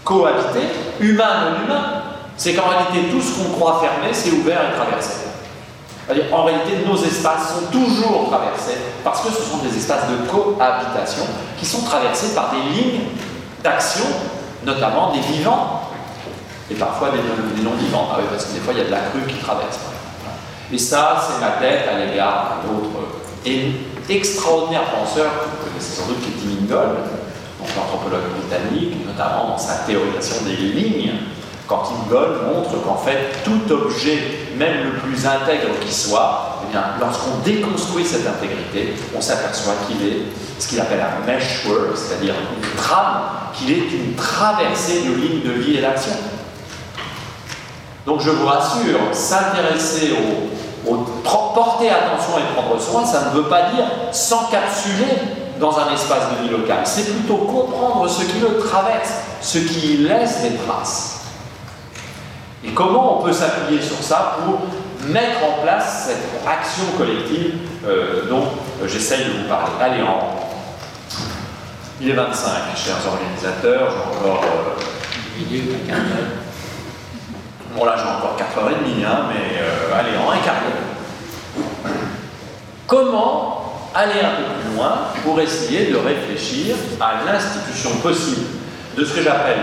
cohabités, humains non humains, c'est qu'en réalité tout ce qu'on croit fermé, c'est ouvert et traversé. En réalité nos espaces sont toujours traversés parce que ce sont des espaces de cohabitation qui sont traversés par des lignes d'action, notamment des vivants et parfois des, non-vivants, ah parce que des fois il y a de la crue qui traverse. Et ça, c'est ma tête à l'égard d'autres et extraordinaire penseur, vous connaissez sans doute, qui est Tim Ingold, donc l'anthropologue britannique, notamment dans sa théorisation des lignes, quand Ingold montre qu'en fait, tout objet, même le plus intègre qui soit, eh lorsqu'on déconstruit cette intégrité, on s'aperçoit qu'il est ce qu'il appelle un meshwork, c'est-à-dire une trame, qu'il est une traversée de lignes de vie et d'action. Donc je vous rassure, s'intéresser au, porter attention et prendre soin, ça ne veut pas dire s'encapsuler dans un espace de vie locale. C'est plutôt comprendre ce qui le traverse, ce qui laisse des traces. Et comment on peut s'appuyer sur ça pour mettre en place cette action collective euh, dont euh, j'essaye de vous parler. Allez, en... il est 25, chers organisateurs, j'ai encore... Euh, Bon là j'ai encore 4h30, hein, mais euh, allez, en un quart. Comment aller un peu plus loin pour essayer de réfléchir à l'institution possible de ce que j'appelle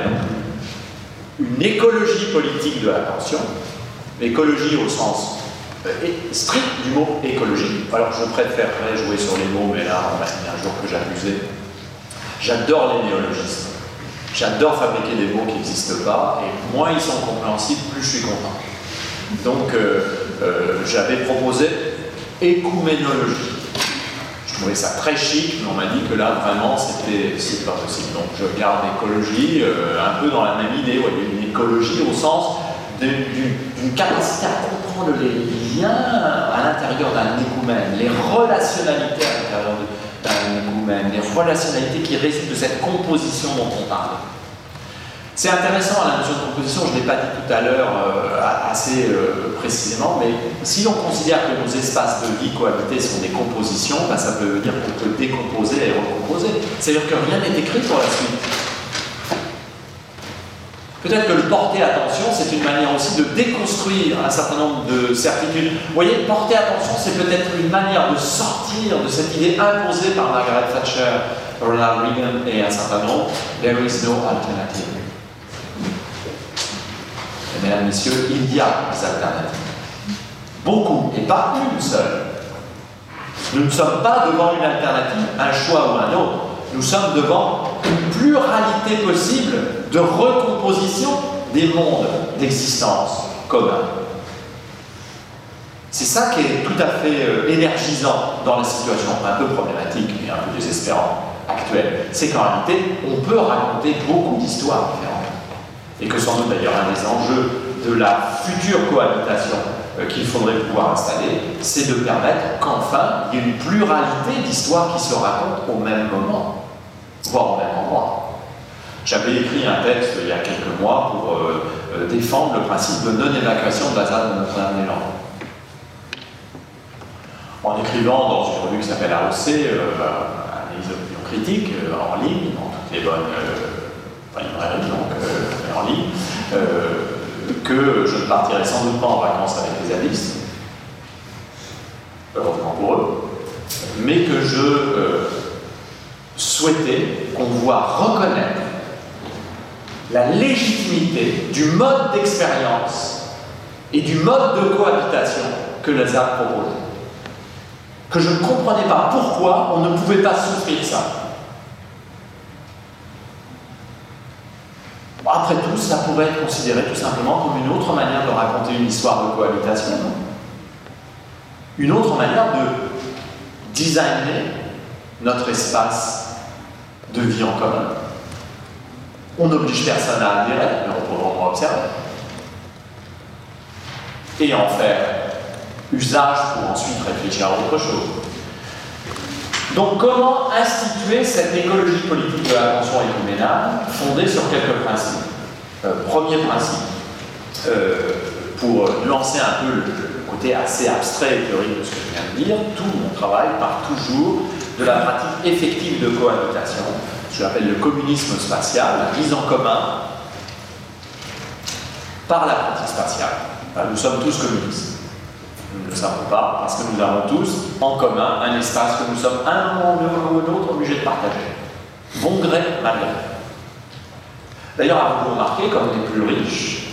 une écologie politique de l'attention, l'écologie au sens euh, strict du mot écologie. Alors je préférerais jouer sur les mots, mais là on dit un jour que j'abusais. J'adore les néologismes. J'adore fabriquer des mots qui n'existent pas, et moins ils sont compréhensibles, plus je suis content. Donc euh, euh, j'avais proposé écouménologie. Je trouvais ça très chic, mais on m'a dit que là vraiment c'était pas possible. Donc je garde écologie un peu dans la même idée, une écologie au sens d'une capacité à comprendre les liens à l'intérieur d'un égoumène, les relationnalités égoumène, les relationnalités qui résultent de cette composition dont on parle. C'est intéressant à la notion de composition, je ne l'ai pas dit tout à l'heure euh, assez euh, précisément, mais si l'on considère que nos espaces de vie cohabités sont des compositions, ben, ça veut dire qu'on peut décomposer et recomposer. C'est-à-dire que rien n'est écrit pour la suite. Peut-être que le porter attention, c'est une manière aussi de déconstruire un certain nombre de certitudes. Vous voyez, porter attention, c'est peut-être une manière de sortir de cette idée imposée par Margaret Thatcher, Ronald Reagan et un certain nombre, There is no alternative. mesdames, messieurs, il y a des alternatives. Beaucoup, et pas une seule. Nous ne sommes pas devant une alternative, un choix ou un autre. Nous sommes devant une pluralité possible de recomposition des mondes d'existence communs. C'est ça qui est tout à fait euh, énergisant dans la situation un peu problématique et un peu désespérante actuelle. C'est qu'en réalité, on peut raconter beaucoup d'histoires différentes. Et que sans doute d'ailleurs un des enjeux de la future cohabitation euh, qu'il faudrait pouvoir installer, c'est de permettre qu'enfin il y ait une pluralité d'histoires qui se racontent au même moment, voire au même endroit. J'avais écrit un texte il y a quelques mois pour euh, euh, défendre le principe de non-évacuation de la ZAD de Notre-Dame-des-Landes. En écrivant dans une revue qui s'appelle AOC, euh, analyse d'opinion critique, en ligne, dans toutes les bonnes, une donc en ligne, que je ne partirai sans doute pas en vacances avec les zadistes, heureusement pour eux, mais que je souhaitais qu'on voit reconnaître la légitimité du mode d'expérience et du mode de cohabitation que les arts proposent. Que je ne comprenais pas pourquoi on ne pouvait pas souffrir ça. Après tout, ça pourrait être considéré tout simplement comme une autre manière de raconter une histoire de cohabitation. Une autre manière de designer notre espace de vie en commun. On n'oblige personne à adhérer, mais on pourra observer. Et en faire usage pour ensuite réfléchir à autre chose. Donc comment instituer cette écologie politique de l'attention écuménale fondée sur quelques principes? Euh, Premier principe, euh, pour lancer un peu le, côté assez abstrait et théorique de ce que je viens de dire, tout mon travail part toujours de la pratique effective de cohabitation je l'appelle le communisme spatial, la mise en commun par la pratique spatiale. nous sommes tous communistes. Nous ne le savons pas parce que nous avons tous en commun un espace que nous sommes un moment ou l'autre obligés de partager. Bon gré, mal gré. D'ailleurs, vous remarquez, comme les plus riches,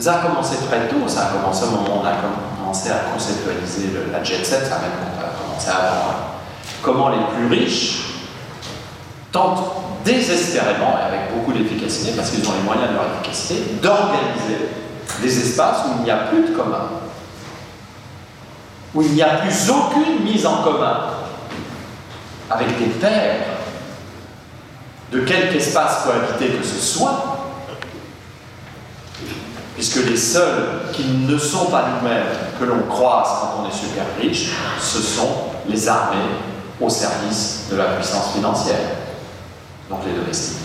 ça a commencé très tôt, ça a commencé au moment où on a commencé à conceptualiser la jet set, ça a même commencé avant. Hein comment les plus riches tentent désespérément, et avec beaucoup d'efficacité, parce qu'ils ont les moyens de leur efficacité, d'organiser des espaces où il n'y a plus de commun, où il n'y a plus aucune mise en commun avec des pères de quelque espace cohabité que ce soit, puisque les seuls qui ne sont pas nous-mêmes que l'on croise quand on est super riche, ce sont les armées au service de la puissance financière, donc les domestiques.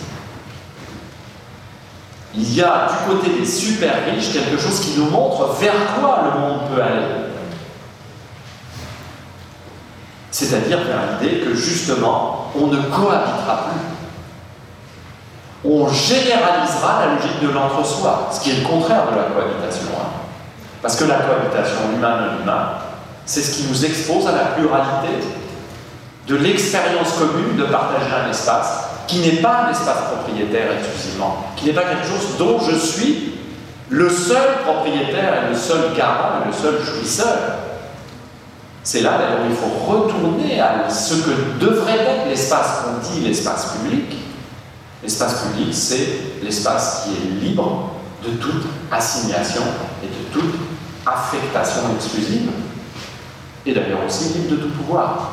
Il y a du côté des super riches quelque chose qui nous montre vers quoi le monde peut aller. C'est-à-dire vers l'idée que justement, on ne cohabitera plus. On généralisera la logique de l'entre-soi, ce qui est le contraire de la cohabitation. Hein. Parce que la cohabitation humain-humain, c'est ce qui nous expose à la pluralité de l'expérience commune de partager un espace qui n'est pas un espace propriétaire exclusivement, qui n'est pas quelque chose dont je suis le seul propriétaire et le seul garant et le seul jouisseur. C'est là d'ailleurs où il faut retourner à ce que devrait être l'espace qu'on dit l'espace public. L'espace public, c'est l'espace qui est libre de toute assignation et de toute affectation exclusive, et d'ailleurs aussi libre de tout pouvoir.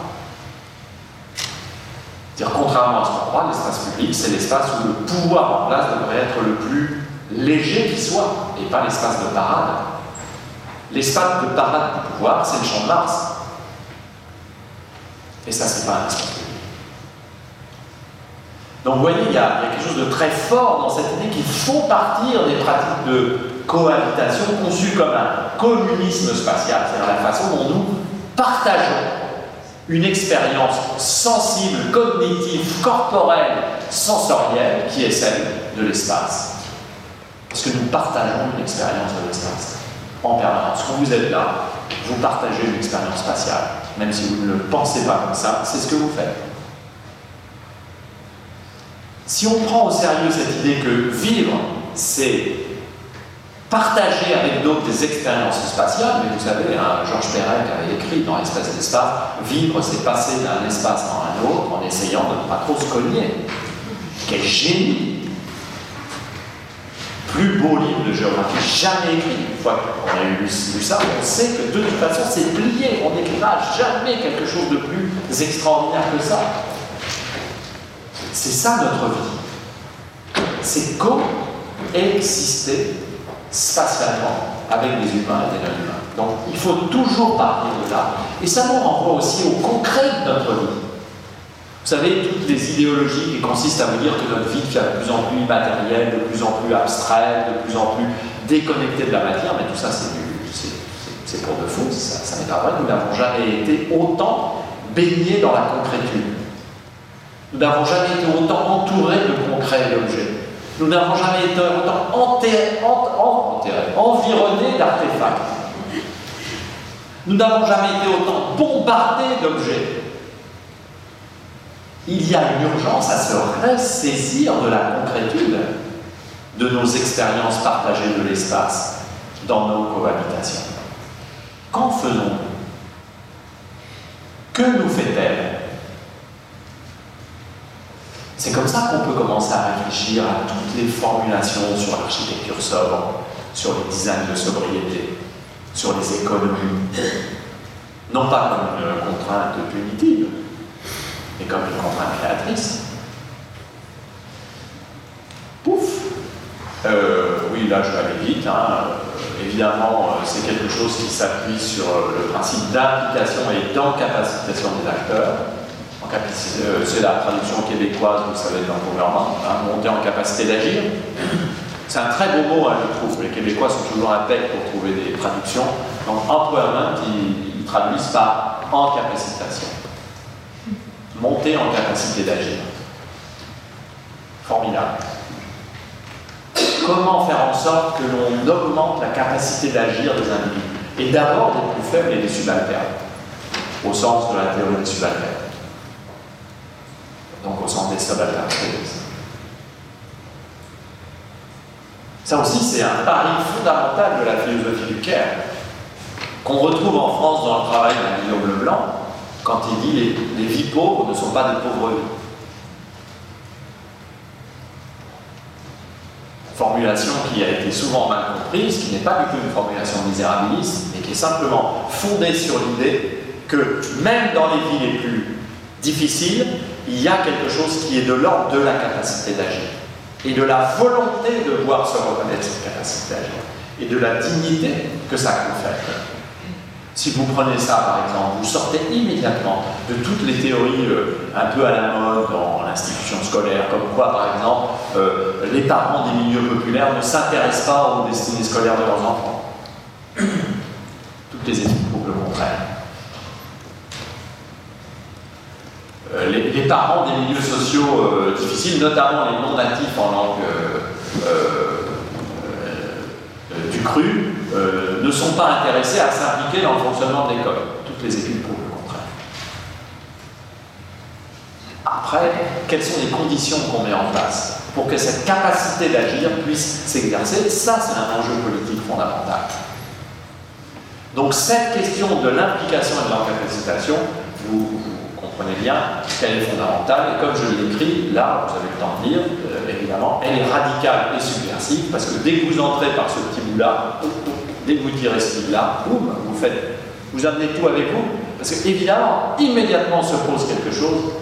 dire contrairement à ce qu'on croit, l'espace public, c'est l'espace où le pouvoir en place devrait être le plus léger qui soit, et pas l'espace de parade. L'espace de parade du pouvoir, c'est le champ de Mars. Et ça, c'est pas un espace public. Donc vous voyez, il y, a, quelque chose de très fort dans cette idée qu'il faut partir des pratiques de cohabitation conçues comme un communisme spatial, c'est-à-dire la façon dont nous partageons une expérience sensible, cognitive, corporelle, sensorielle, qui est celle de l'espace. Parce que nous partageons une expérience de l'espace en permanence. Quand vous êtes là, vous partagez une expérience spatiale. Même si vous ne le pensez pas comme ça, c'est ce que vous faites. Si on prend au sérieux cette idée que vivre, c'est partager avec d'autres des expériences spatiales, mais vous savez, hein, Georges Perec avait écrit dans L'espace d'espace, vivre c'est passer d'un espace dans un autre en essayant de ne pas trop se cogner. Quel génie Plus beau livre de géographie jamais écrit. Une fois qu'on a lu, ça, on sait que de toute façon c'est plié, on n'écrira jamais quelque chose de plus extraordinaire que ça. C'est ça notre vie. C'est coexister spatialement avec des humains et des non-humains. Donc il faut toujours partir de là. Et ça nous renvoie aussi au concret de notre vie. Vous savez, toutes les idéologies qui consistent à vous dire que notre vie devient de plus en plus immatérielle, de plus en plus abstraite, de plus en plus déconnectée de la matière, mais tout ça c'est pour de faux, ça, ça n'est pas vrai. Nous n'avons jamais été autant baignés dans la concrétude. Nous n'avons jamais été autant entourés de concrets et d'objets. Nous n'avons jamais été autant environnés d'artefacts. Nous n'avons jamais été autant bombardés d'objets. Il y a une urgence à se ressaisir de la concrétude de nos expériences partagées de l'espace dans nos cohabitations. Qu'en faisons-nous? Que nous fait-elle? C'est comme ça qu'on peut commencer à réfléchir à toutes les formulations sur l'architecture sobre, sur les designs de sobriété, sur les économies. Non pas comme une contrainte punitive, mais comme une contrainte créatrice. Pouf euh, Oui, là je vais aller vite. Hein. évidemment, euh, c'est quelque chose qui s'appuie sur euh, le principe d'implication et d'encapacitation des acteurs. Euh, c'est la traduction québécoise, vous savez, dans gouvernement, hein, monter en capacité d'agir. C'est un très beau mot, hein, je trouve. Les Québécois sont toujours impeccables pour trouver des traductions. Donc, empowerment, ils, ils traduisent par en capacitation. Monter en capacité d'agir. Formidable. Comment faire en sorte que l'on augmente la capacité d'agir des individus? Et d'abord des plus faibles et des subalternes, au sens de la théorie des subalternes donc au sens des Ça aussi, c'est un pari fondamental de la philosophie du Caire, qu'on retrouve en France dans le travail d'un Guillaume Leblanc, quand il dit les, les vies pauvres ne sont pas des pauvres vies. Formulation qui a été souvent mal comprise, qui n'est pas du tout une formulation misérabiliste, mais qui est simplement fondée sur l'idée que même dans les vies les plus difficiles, il y a quelque chose qui est de l'ordre de la capacité d'agir et de la volonté de voir se reconnaître cette capacité d'agir et de la dignité que ça confère. Si vous prenez ça par exemple, vous sortez immédiatement de toutes les théories euh, un peu à la mode dans l'institution scolaire, comme quoi par exemple euh, les parents des milieux populaires ne s'intéressent pas aux destinées scolaires de leurs enfants. [coughs] Toutes les études prouvent le contraire. Euh, les, parents des milieux sociaux euh, difficiles, notamment les non-natifs en langue du cru, ne sont pas intéressés à s'impliquer dans le fonctionnement de l'école. Toutes les études prouvent le contraire. Après, quelles sont les conditions qu'on met en place pour que cette capacité d'agir puisse s'exercer? Ça, c'est un enjeu politique fondamental. Donc cette question de l'implication et de l'encapacitation, vous, comprenez bien qu'elle est fondamentale, et comme je l'écris, là, vous avez le temps de lire, euh, évidemment, elle est radicale et subversive, parce que dès que vous entrez par ce petit bout-là, dès que vous tirez ce bout-là, boum, vous faites, vous amenez tout avec vous, parce qu'évidemment, immédiatement se pose quelque chose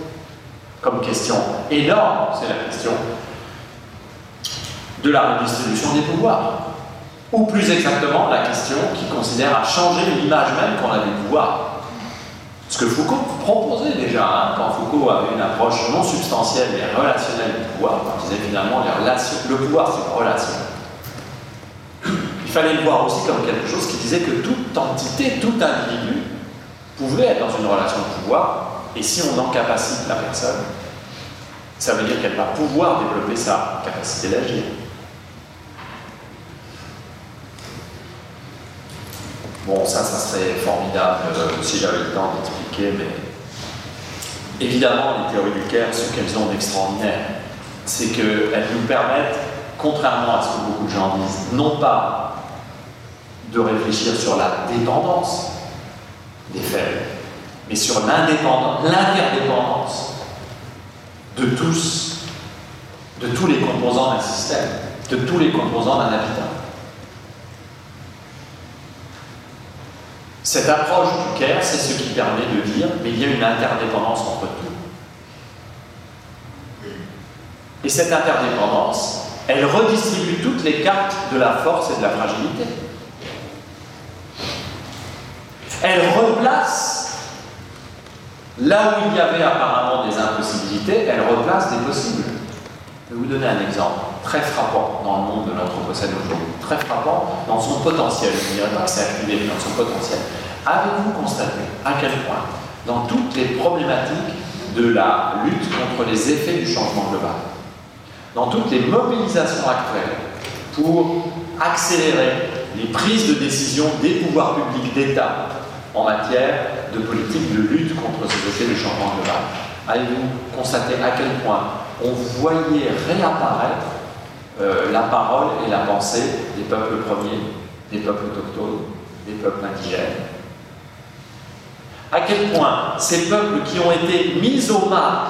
comme question énorme, c'est la question de la redistribution des pouvoirs. Ou plus exactement, la question qui considère à changer l'image même qu'on a du pouvoir. Ce que Foucault proposait déjà, hein, quand Foucault avait une approche non substantielle mais relationnelle du pouvoir, quand il disait finalement le pouvoir c'est une relation. Il fallait le voir aussi comme quelque chose qui disait que toute entité, tout individu pouvait être dans une relation de pouvoir, et si on encapacite la personne, ça veut dire qu'elle va pouvoir développer sa capacité d'agir. Bon, ça, ça serait formidable euh, si j'avais le temps d'expliquer, évidemment, les théories du Caire, ce qu'elles ont d'extraordinaire, c'est qu'elles nous permettent, contrairement à ce que beaucoup de gens disent, non pas de réfléchir sur la dépendance des faits, mais sur l'interdépendance de tous, de tous les composants d'un système, de tous les composants d'un habitat. Cette approche du CARE, c'est ce qui permet de dire, mais il y a une interdépendance entre tout. Et cette interdépendance, elle redistribue toutes les cartes de la force et de la fragilité. Elle replace, là où il y avait apparemment des impossibilités, elle replace des possibles. Je vais vous donner un exemple très frappant dans le monde de l'Anthropocène aujourd'hui, très frappant dans son potentiel. Je ne dirais pas que c'est dans son potentiel. Avez-vous constaté à quel point, dans toutes les problématiques de la lutte contre les effets du changement global, dans toutes les mobilisations actuelles pour accélérer les prises de décision des pouvoirs publics d'État en matière de politique de lutte contre ces effets du changement global, avez-vous constaté à quel point on voyait réapparaître euh, la parole et la pensée des peuples premiers, des peuples autochtones, des peuples indigènes. À quel point ces peuples qui ont été mis au marge,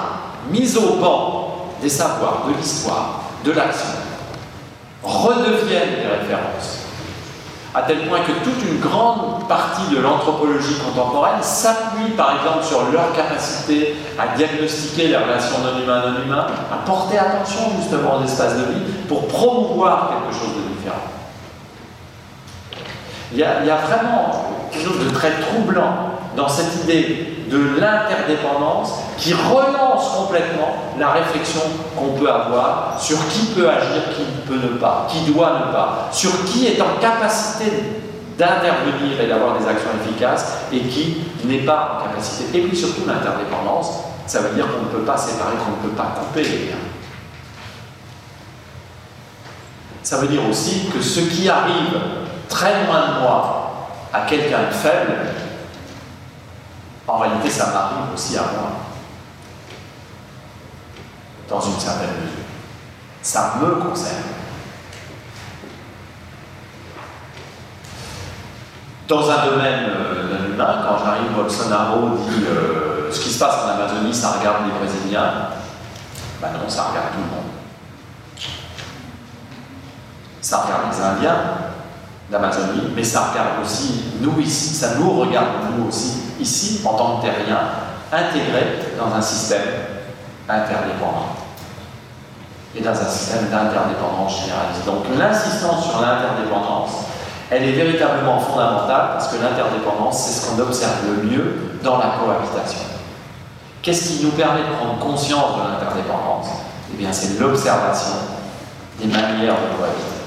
mis au banc des savoirs, de l'histoire, de l'action, redeviennent des références à tel point que toute une grande partie de l'anthropologie contemporaine s'appuie par exemple sur leur capacité à diagnostiquer les relations non humains non humains, à porter attention justement aux espaces de vie pour promouvoir quelque chose de différent. Il y a vraiment quelque chose de très troublant dans cette idée de l'interdépendance qui relance complètement la réflexion qu'on peut avoir sur qui peut agir, qui peut ne pas, qui doit ne pas, sur qui est en capacité d'intervenir et d'avoir des actions efficaces et qui n'est pas en capacité. Et puis surtout l'interdépendance, ça veut dire qu'on ne peut pas séparer, qu'on ne peut pas couper les liens. Ça veut dire aussi que ce qui arrive très loin de moi à quelqu'un de faible, en réalité, ça m'arrive aussi à moi, dans une certaine mesure. Ça me concerne. Dans un domaine euh, humain, quand j'arrive, Bolsonaro dit euh, ce qui se passe en Amazonie, ça regarde les Brésiliens. Ben non, ça regarde tout le monde. Ça regarde les Indiens d'Amazonie, mais ça regarde aussi nous ici, ça nous regarde nous aussi ici, en tant que terriens, intégrés dans un système interdépendant et dans un système d'interdépendance généralisée. Donc l'insistance sur l'interdépendance, elle est véritablement fondamentale parce que l'interdépendance, c'est ce qu'on observe le mieux dans la cohabitation. Qu'est-ce qui nous permet de prendre conscience de l'interdépendance? Eh bien, c'est l'observation des manières de cohabiter.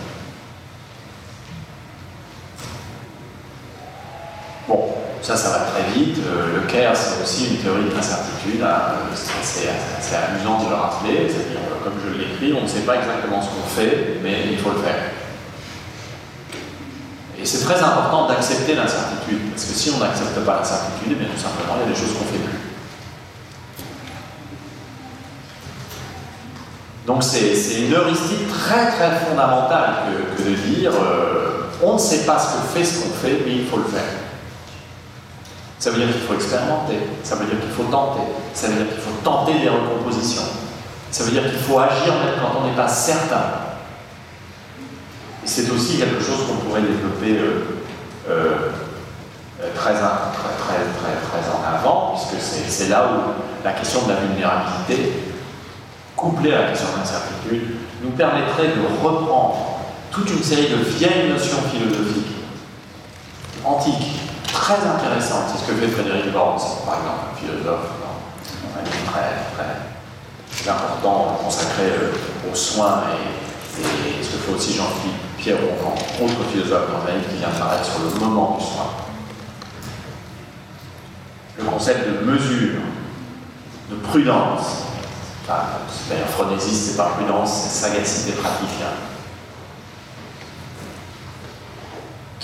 Bon, ça, ça va très vite. Euh, le CARE, c'est aussi une théorie de l'incertitude. Hein. C'est amusant de le rappeler. C'est-à-dire, comme je l'écris, on ne sait pas exactement ce qu'on fait, mais il faut le faire. Et c'est très important d'accepter l'incertitude, parce que si on n'accepte pas l'incertitude, eh bien tout simplement, il y a des choses qu'on ne fait plus. Donc c'est une heuristique très très fondamentale que, de dire euh, on ne sait pas ce qu'on fait, ce qu'on fait, mais il faut le faire. Ça veut dire qu'il faut expérimenter, ça veut dire qu'il faut tenter, ça veut dire qu'il faut tenter des recompositions, ça veut dire qu'il faut agir même quand on n'est pas certain. Et c'est aussi quelque chose qu'on pourrait développer euh, euh, très, très, très, très, en avant, puisque c'est là où la question de la vulnérabilité, couplée à la question de l'incertitude, nous permettrait de reprendre toute une série de vieilles notions philosophiques antiques, très intéressantes. C'est ce que fait Frédéric Worms, par exemple, un philosophe, un livre très, très important consacré euh, aux soins et, ce que fait aussi Jean-Philippe Pierre Roncan, autre philosophe norvégien qui vient apparaître sur le moment du soin. Le concept de mesure, de prudence, enfin, d'ailleurs phronésiste, c'est pas prudence, c'est sagacité pratique, hein,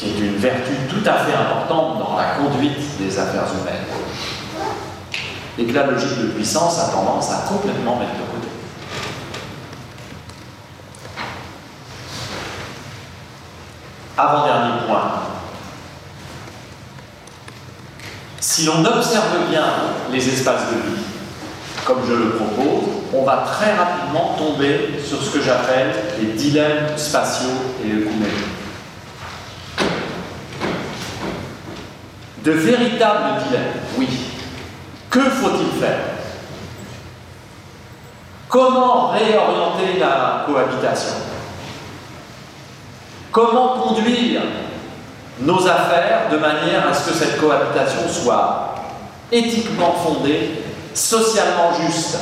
qui est une vertu tout à fait importante dans la conduite des affaires humaines. Et que la logique de puissance a tendance à complètement mettre de côté. Avant-dernier point. Si l'on observe bien les espaces de vie, comme je le propose, on va très rapidement tomber sur ce que j'appelle les dilemmes spatiaux et œcuméniques. De véritables dilemmes, oui. Que faut-il faire? Comment réorienter la cohabitation? Comment conduire nos affaires de manière à ce que cette cohabitation soit éthiquement fondée, socialement juste,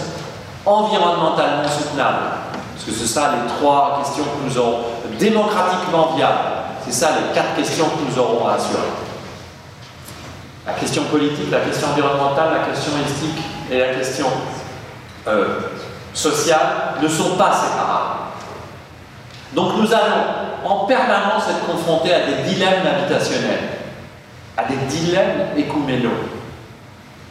environnementalement soutenable? Parce que c'est ça les trois questions que nous aurons, démocratiquement viable. C'est ça les quatre questions que nous aurons à assurer. La question politique, la question environnementale, la question éthique et la question euh, sociale ne sont pas séparables. Donc nous allons en permanence être confronté à des dilemmes habitationnels, à des dilemmes écouménaux.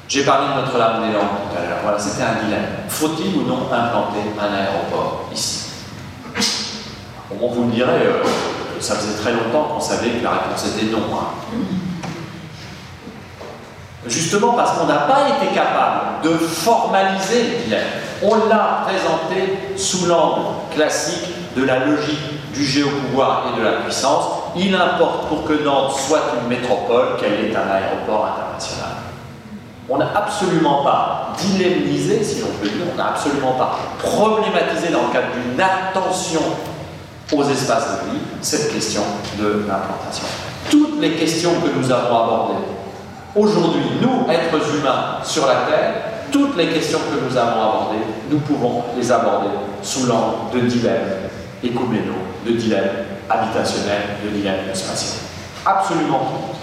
J'ai parlé de Notre-Dame-des-Landes tout à l'heure. Voilà, c'était un dilemme. Faut-il ou non implanter un aéroport ici? Bon, vous me direz, euh, ça faisait très longtemps qu'on savait que la réponse était non. Hein. Justement parce qu'on n'a pas été capable de formaliser le dilemme. On l'a présenté sous l'angle classique de la logique du géopouvoir et de la puissance, il importe pour que Nantes soit une métropole qu'elle ait un aéroport international. On n'a absolument pas dilemnisé, si l'on peut dire, on n'a absolument pas problématisé dans le cadre d'une attention aux espaces de vie cette question de l'implantation. Toutes les questions que nous avons abordées aujourd'hui, nous, êtres humains sur la Terre, toutes les questions que nous avons abordées, nous pouvons les aborder sous l'angle de dilemmes écoménaux de dilemmes habitationnels, de dilemmes spatiaux. Absolument tout.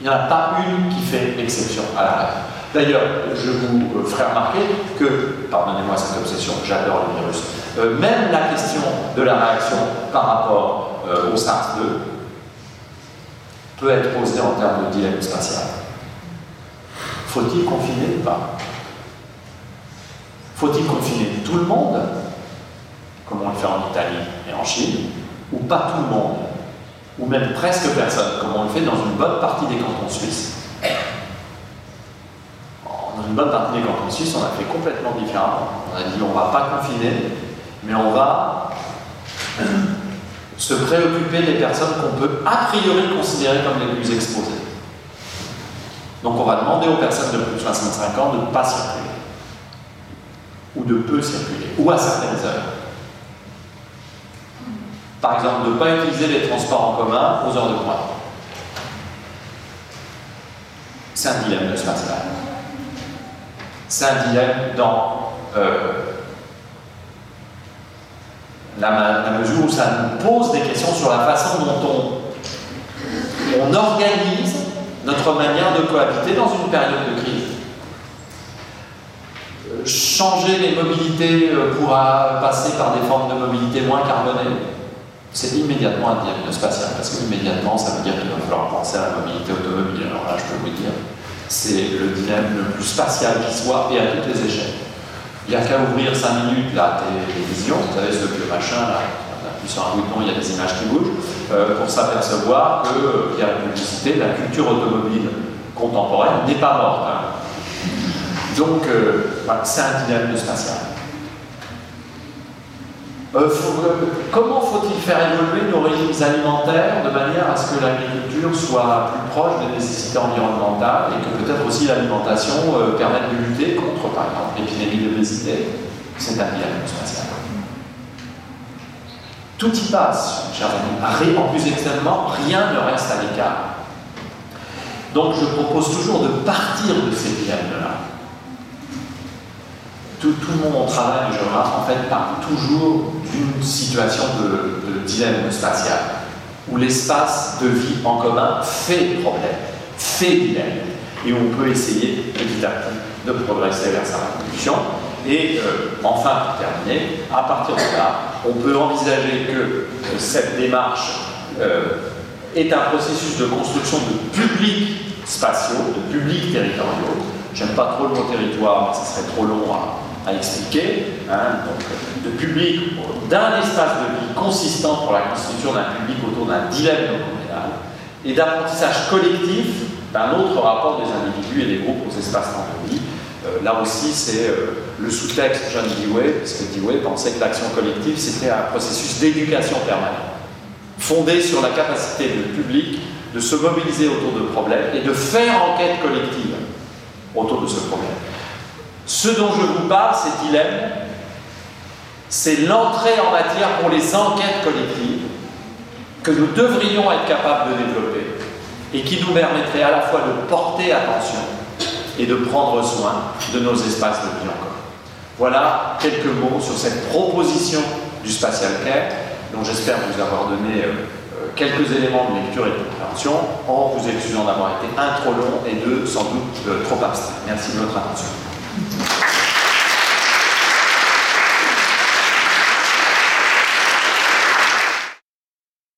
Il n'y en a pas une qui fait exception à la règle. D'ailleurs, je vous euh, ferai remarquer que, pardonnez-moi cette obsession, j'adore le virus, euh, même la question de la réaction par rapport euh, au SARS-2 peut être posée en termes de dilemme spatial. Faut-il confiner ou pas? Faut-il confiner tout le monde, comme on le fait en Italie et en Chine, ou pas tout le monde, ou même presque personne, comme on le fait dans une bonne partie des cantons suisses? Dans une bonne partie des cantons suisses, on a fait complètement différemment. On a dit on ne va pas confiner, mais on va [clears throat] se préoccuper des personnes qu'on peut a priori considérer comme les plus exposées. Donc on va demander aux personnes de plus de 65 ans de ne pas circuler, ou de peu circuler, ou à certaines heures. Par exemple, de ne pas utiliser les transports en commun aux heures de pointe. C'est un dilemme de spatial. C'est un dilemme dans euh, la, mesure où ça nous pose des questions sur la façon dont on, on organise notre manière de cohabiter dans une période de crise. Euh, changer les mobilités euh, pour passer par des formes de mobilité moins carbonées, c'est immédiatement un dilemme spatial, parce que immédiatement, ça veut dire qu'il va falloir penser à la mobilité automobile. Alors là, je peux vous dire, c'est le dilemme le plus spatial qui soit et à toutes les échelles. Il n'y a qu'à ouvrir 5 minutes la télévision, vous savez, ce vieux machin là, appuie sur un bouton, il y a des images qui bougent, euh, pour s'apercevoir y a la publicité, la culture automobile contemporaine n'est pas morte. Hein. Donc, euh, c'est un dilemme spatial. Euh, comment faut-il faire évoluer nos régimes alimentaires de manière à ce que l'agriculture soit plus proche des nécessités environnementales et que peut-être aussi l'alimentation euh, permette de lutter contre, par exemple, l'épidémie d'obésité? C'est un dilemme spatial. Tout y passe, chers amis. En plus extrêmement, rien ne reste à l'écart. Donc je propose toujours de partir de ces dilemmes-là tout, le monde au travail de géographe, en fait, parle toujours d'une situation de, dilemme spatial, où l'espace de vie en commun fait problème, fait dilemme, et on peut essayer petit à petit de progresser vers sa résolution. Et euh, enfin, pour terminer, à partir de là, on peut envisager que euh, cette démarche euh, est un processus de construction de publics spatiaux, de publics territoriaux. J'aime pas trop le mot territoire, mais ce serait trop long à, expliquer, hein, donc, de public, d'un espace de vie consistant pour la constitution d'un public autour d'un dilemme communal, et d'apprentissage collectif d'un autre rapport des individus et des groupes aux espaces vie. Euh, là aussi, c'est euh, le sous-texte John Dewey, parce que Dewey pensait que l'action collective, c'était un processus d'éducation permanente, fondé sur la capacité du public de se mobiliser autour de problèmes et de faire enquête collective autour de ce problème. Ce dont je vous parle, ces dilemmes, c'est l'entrée en matière pour les enquêtes collectives que nous devrions être capables de développer et qui nous permettrait à la fois de porter attention et de prendre soin de nos espaces de vie encore. Voilà quelques mots sur cette proposition du Spatial Care, dont j'espère vous avoir donné euh, euh, quelques éléments de lecture et de compréhension, en vous excusant d'avoir été un trop long et deux sans doute euh, trop abstrait. Merci de votre attention.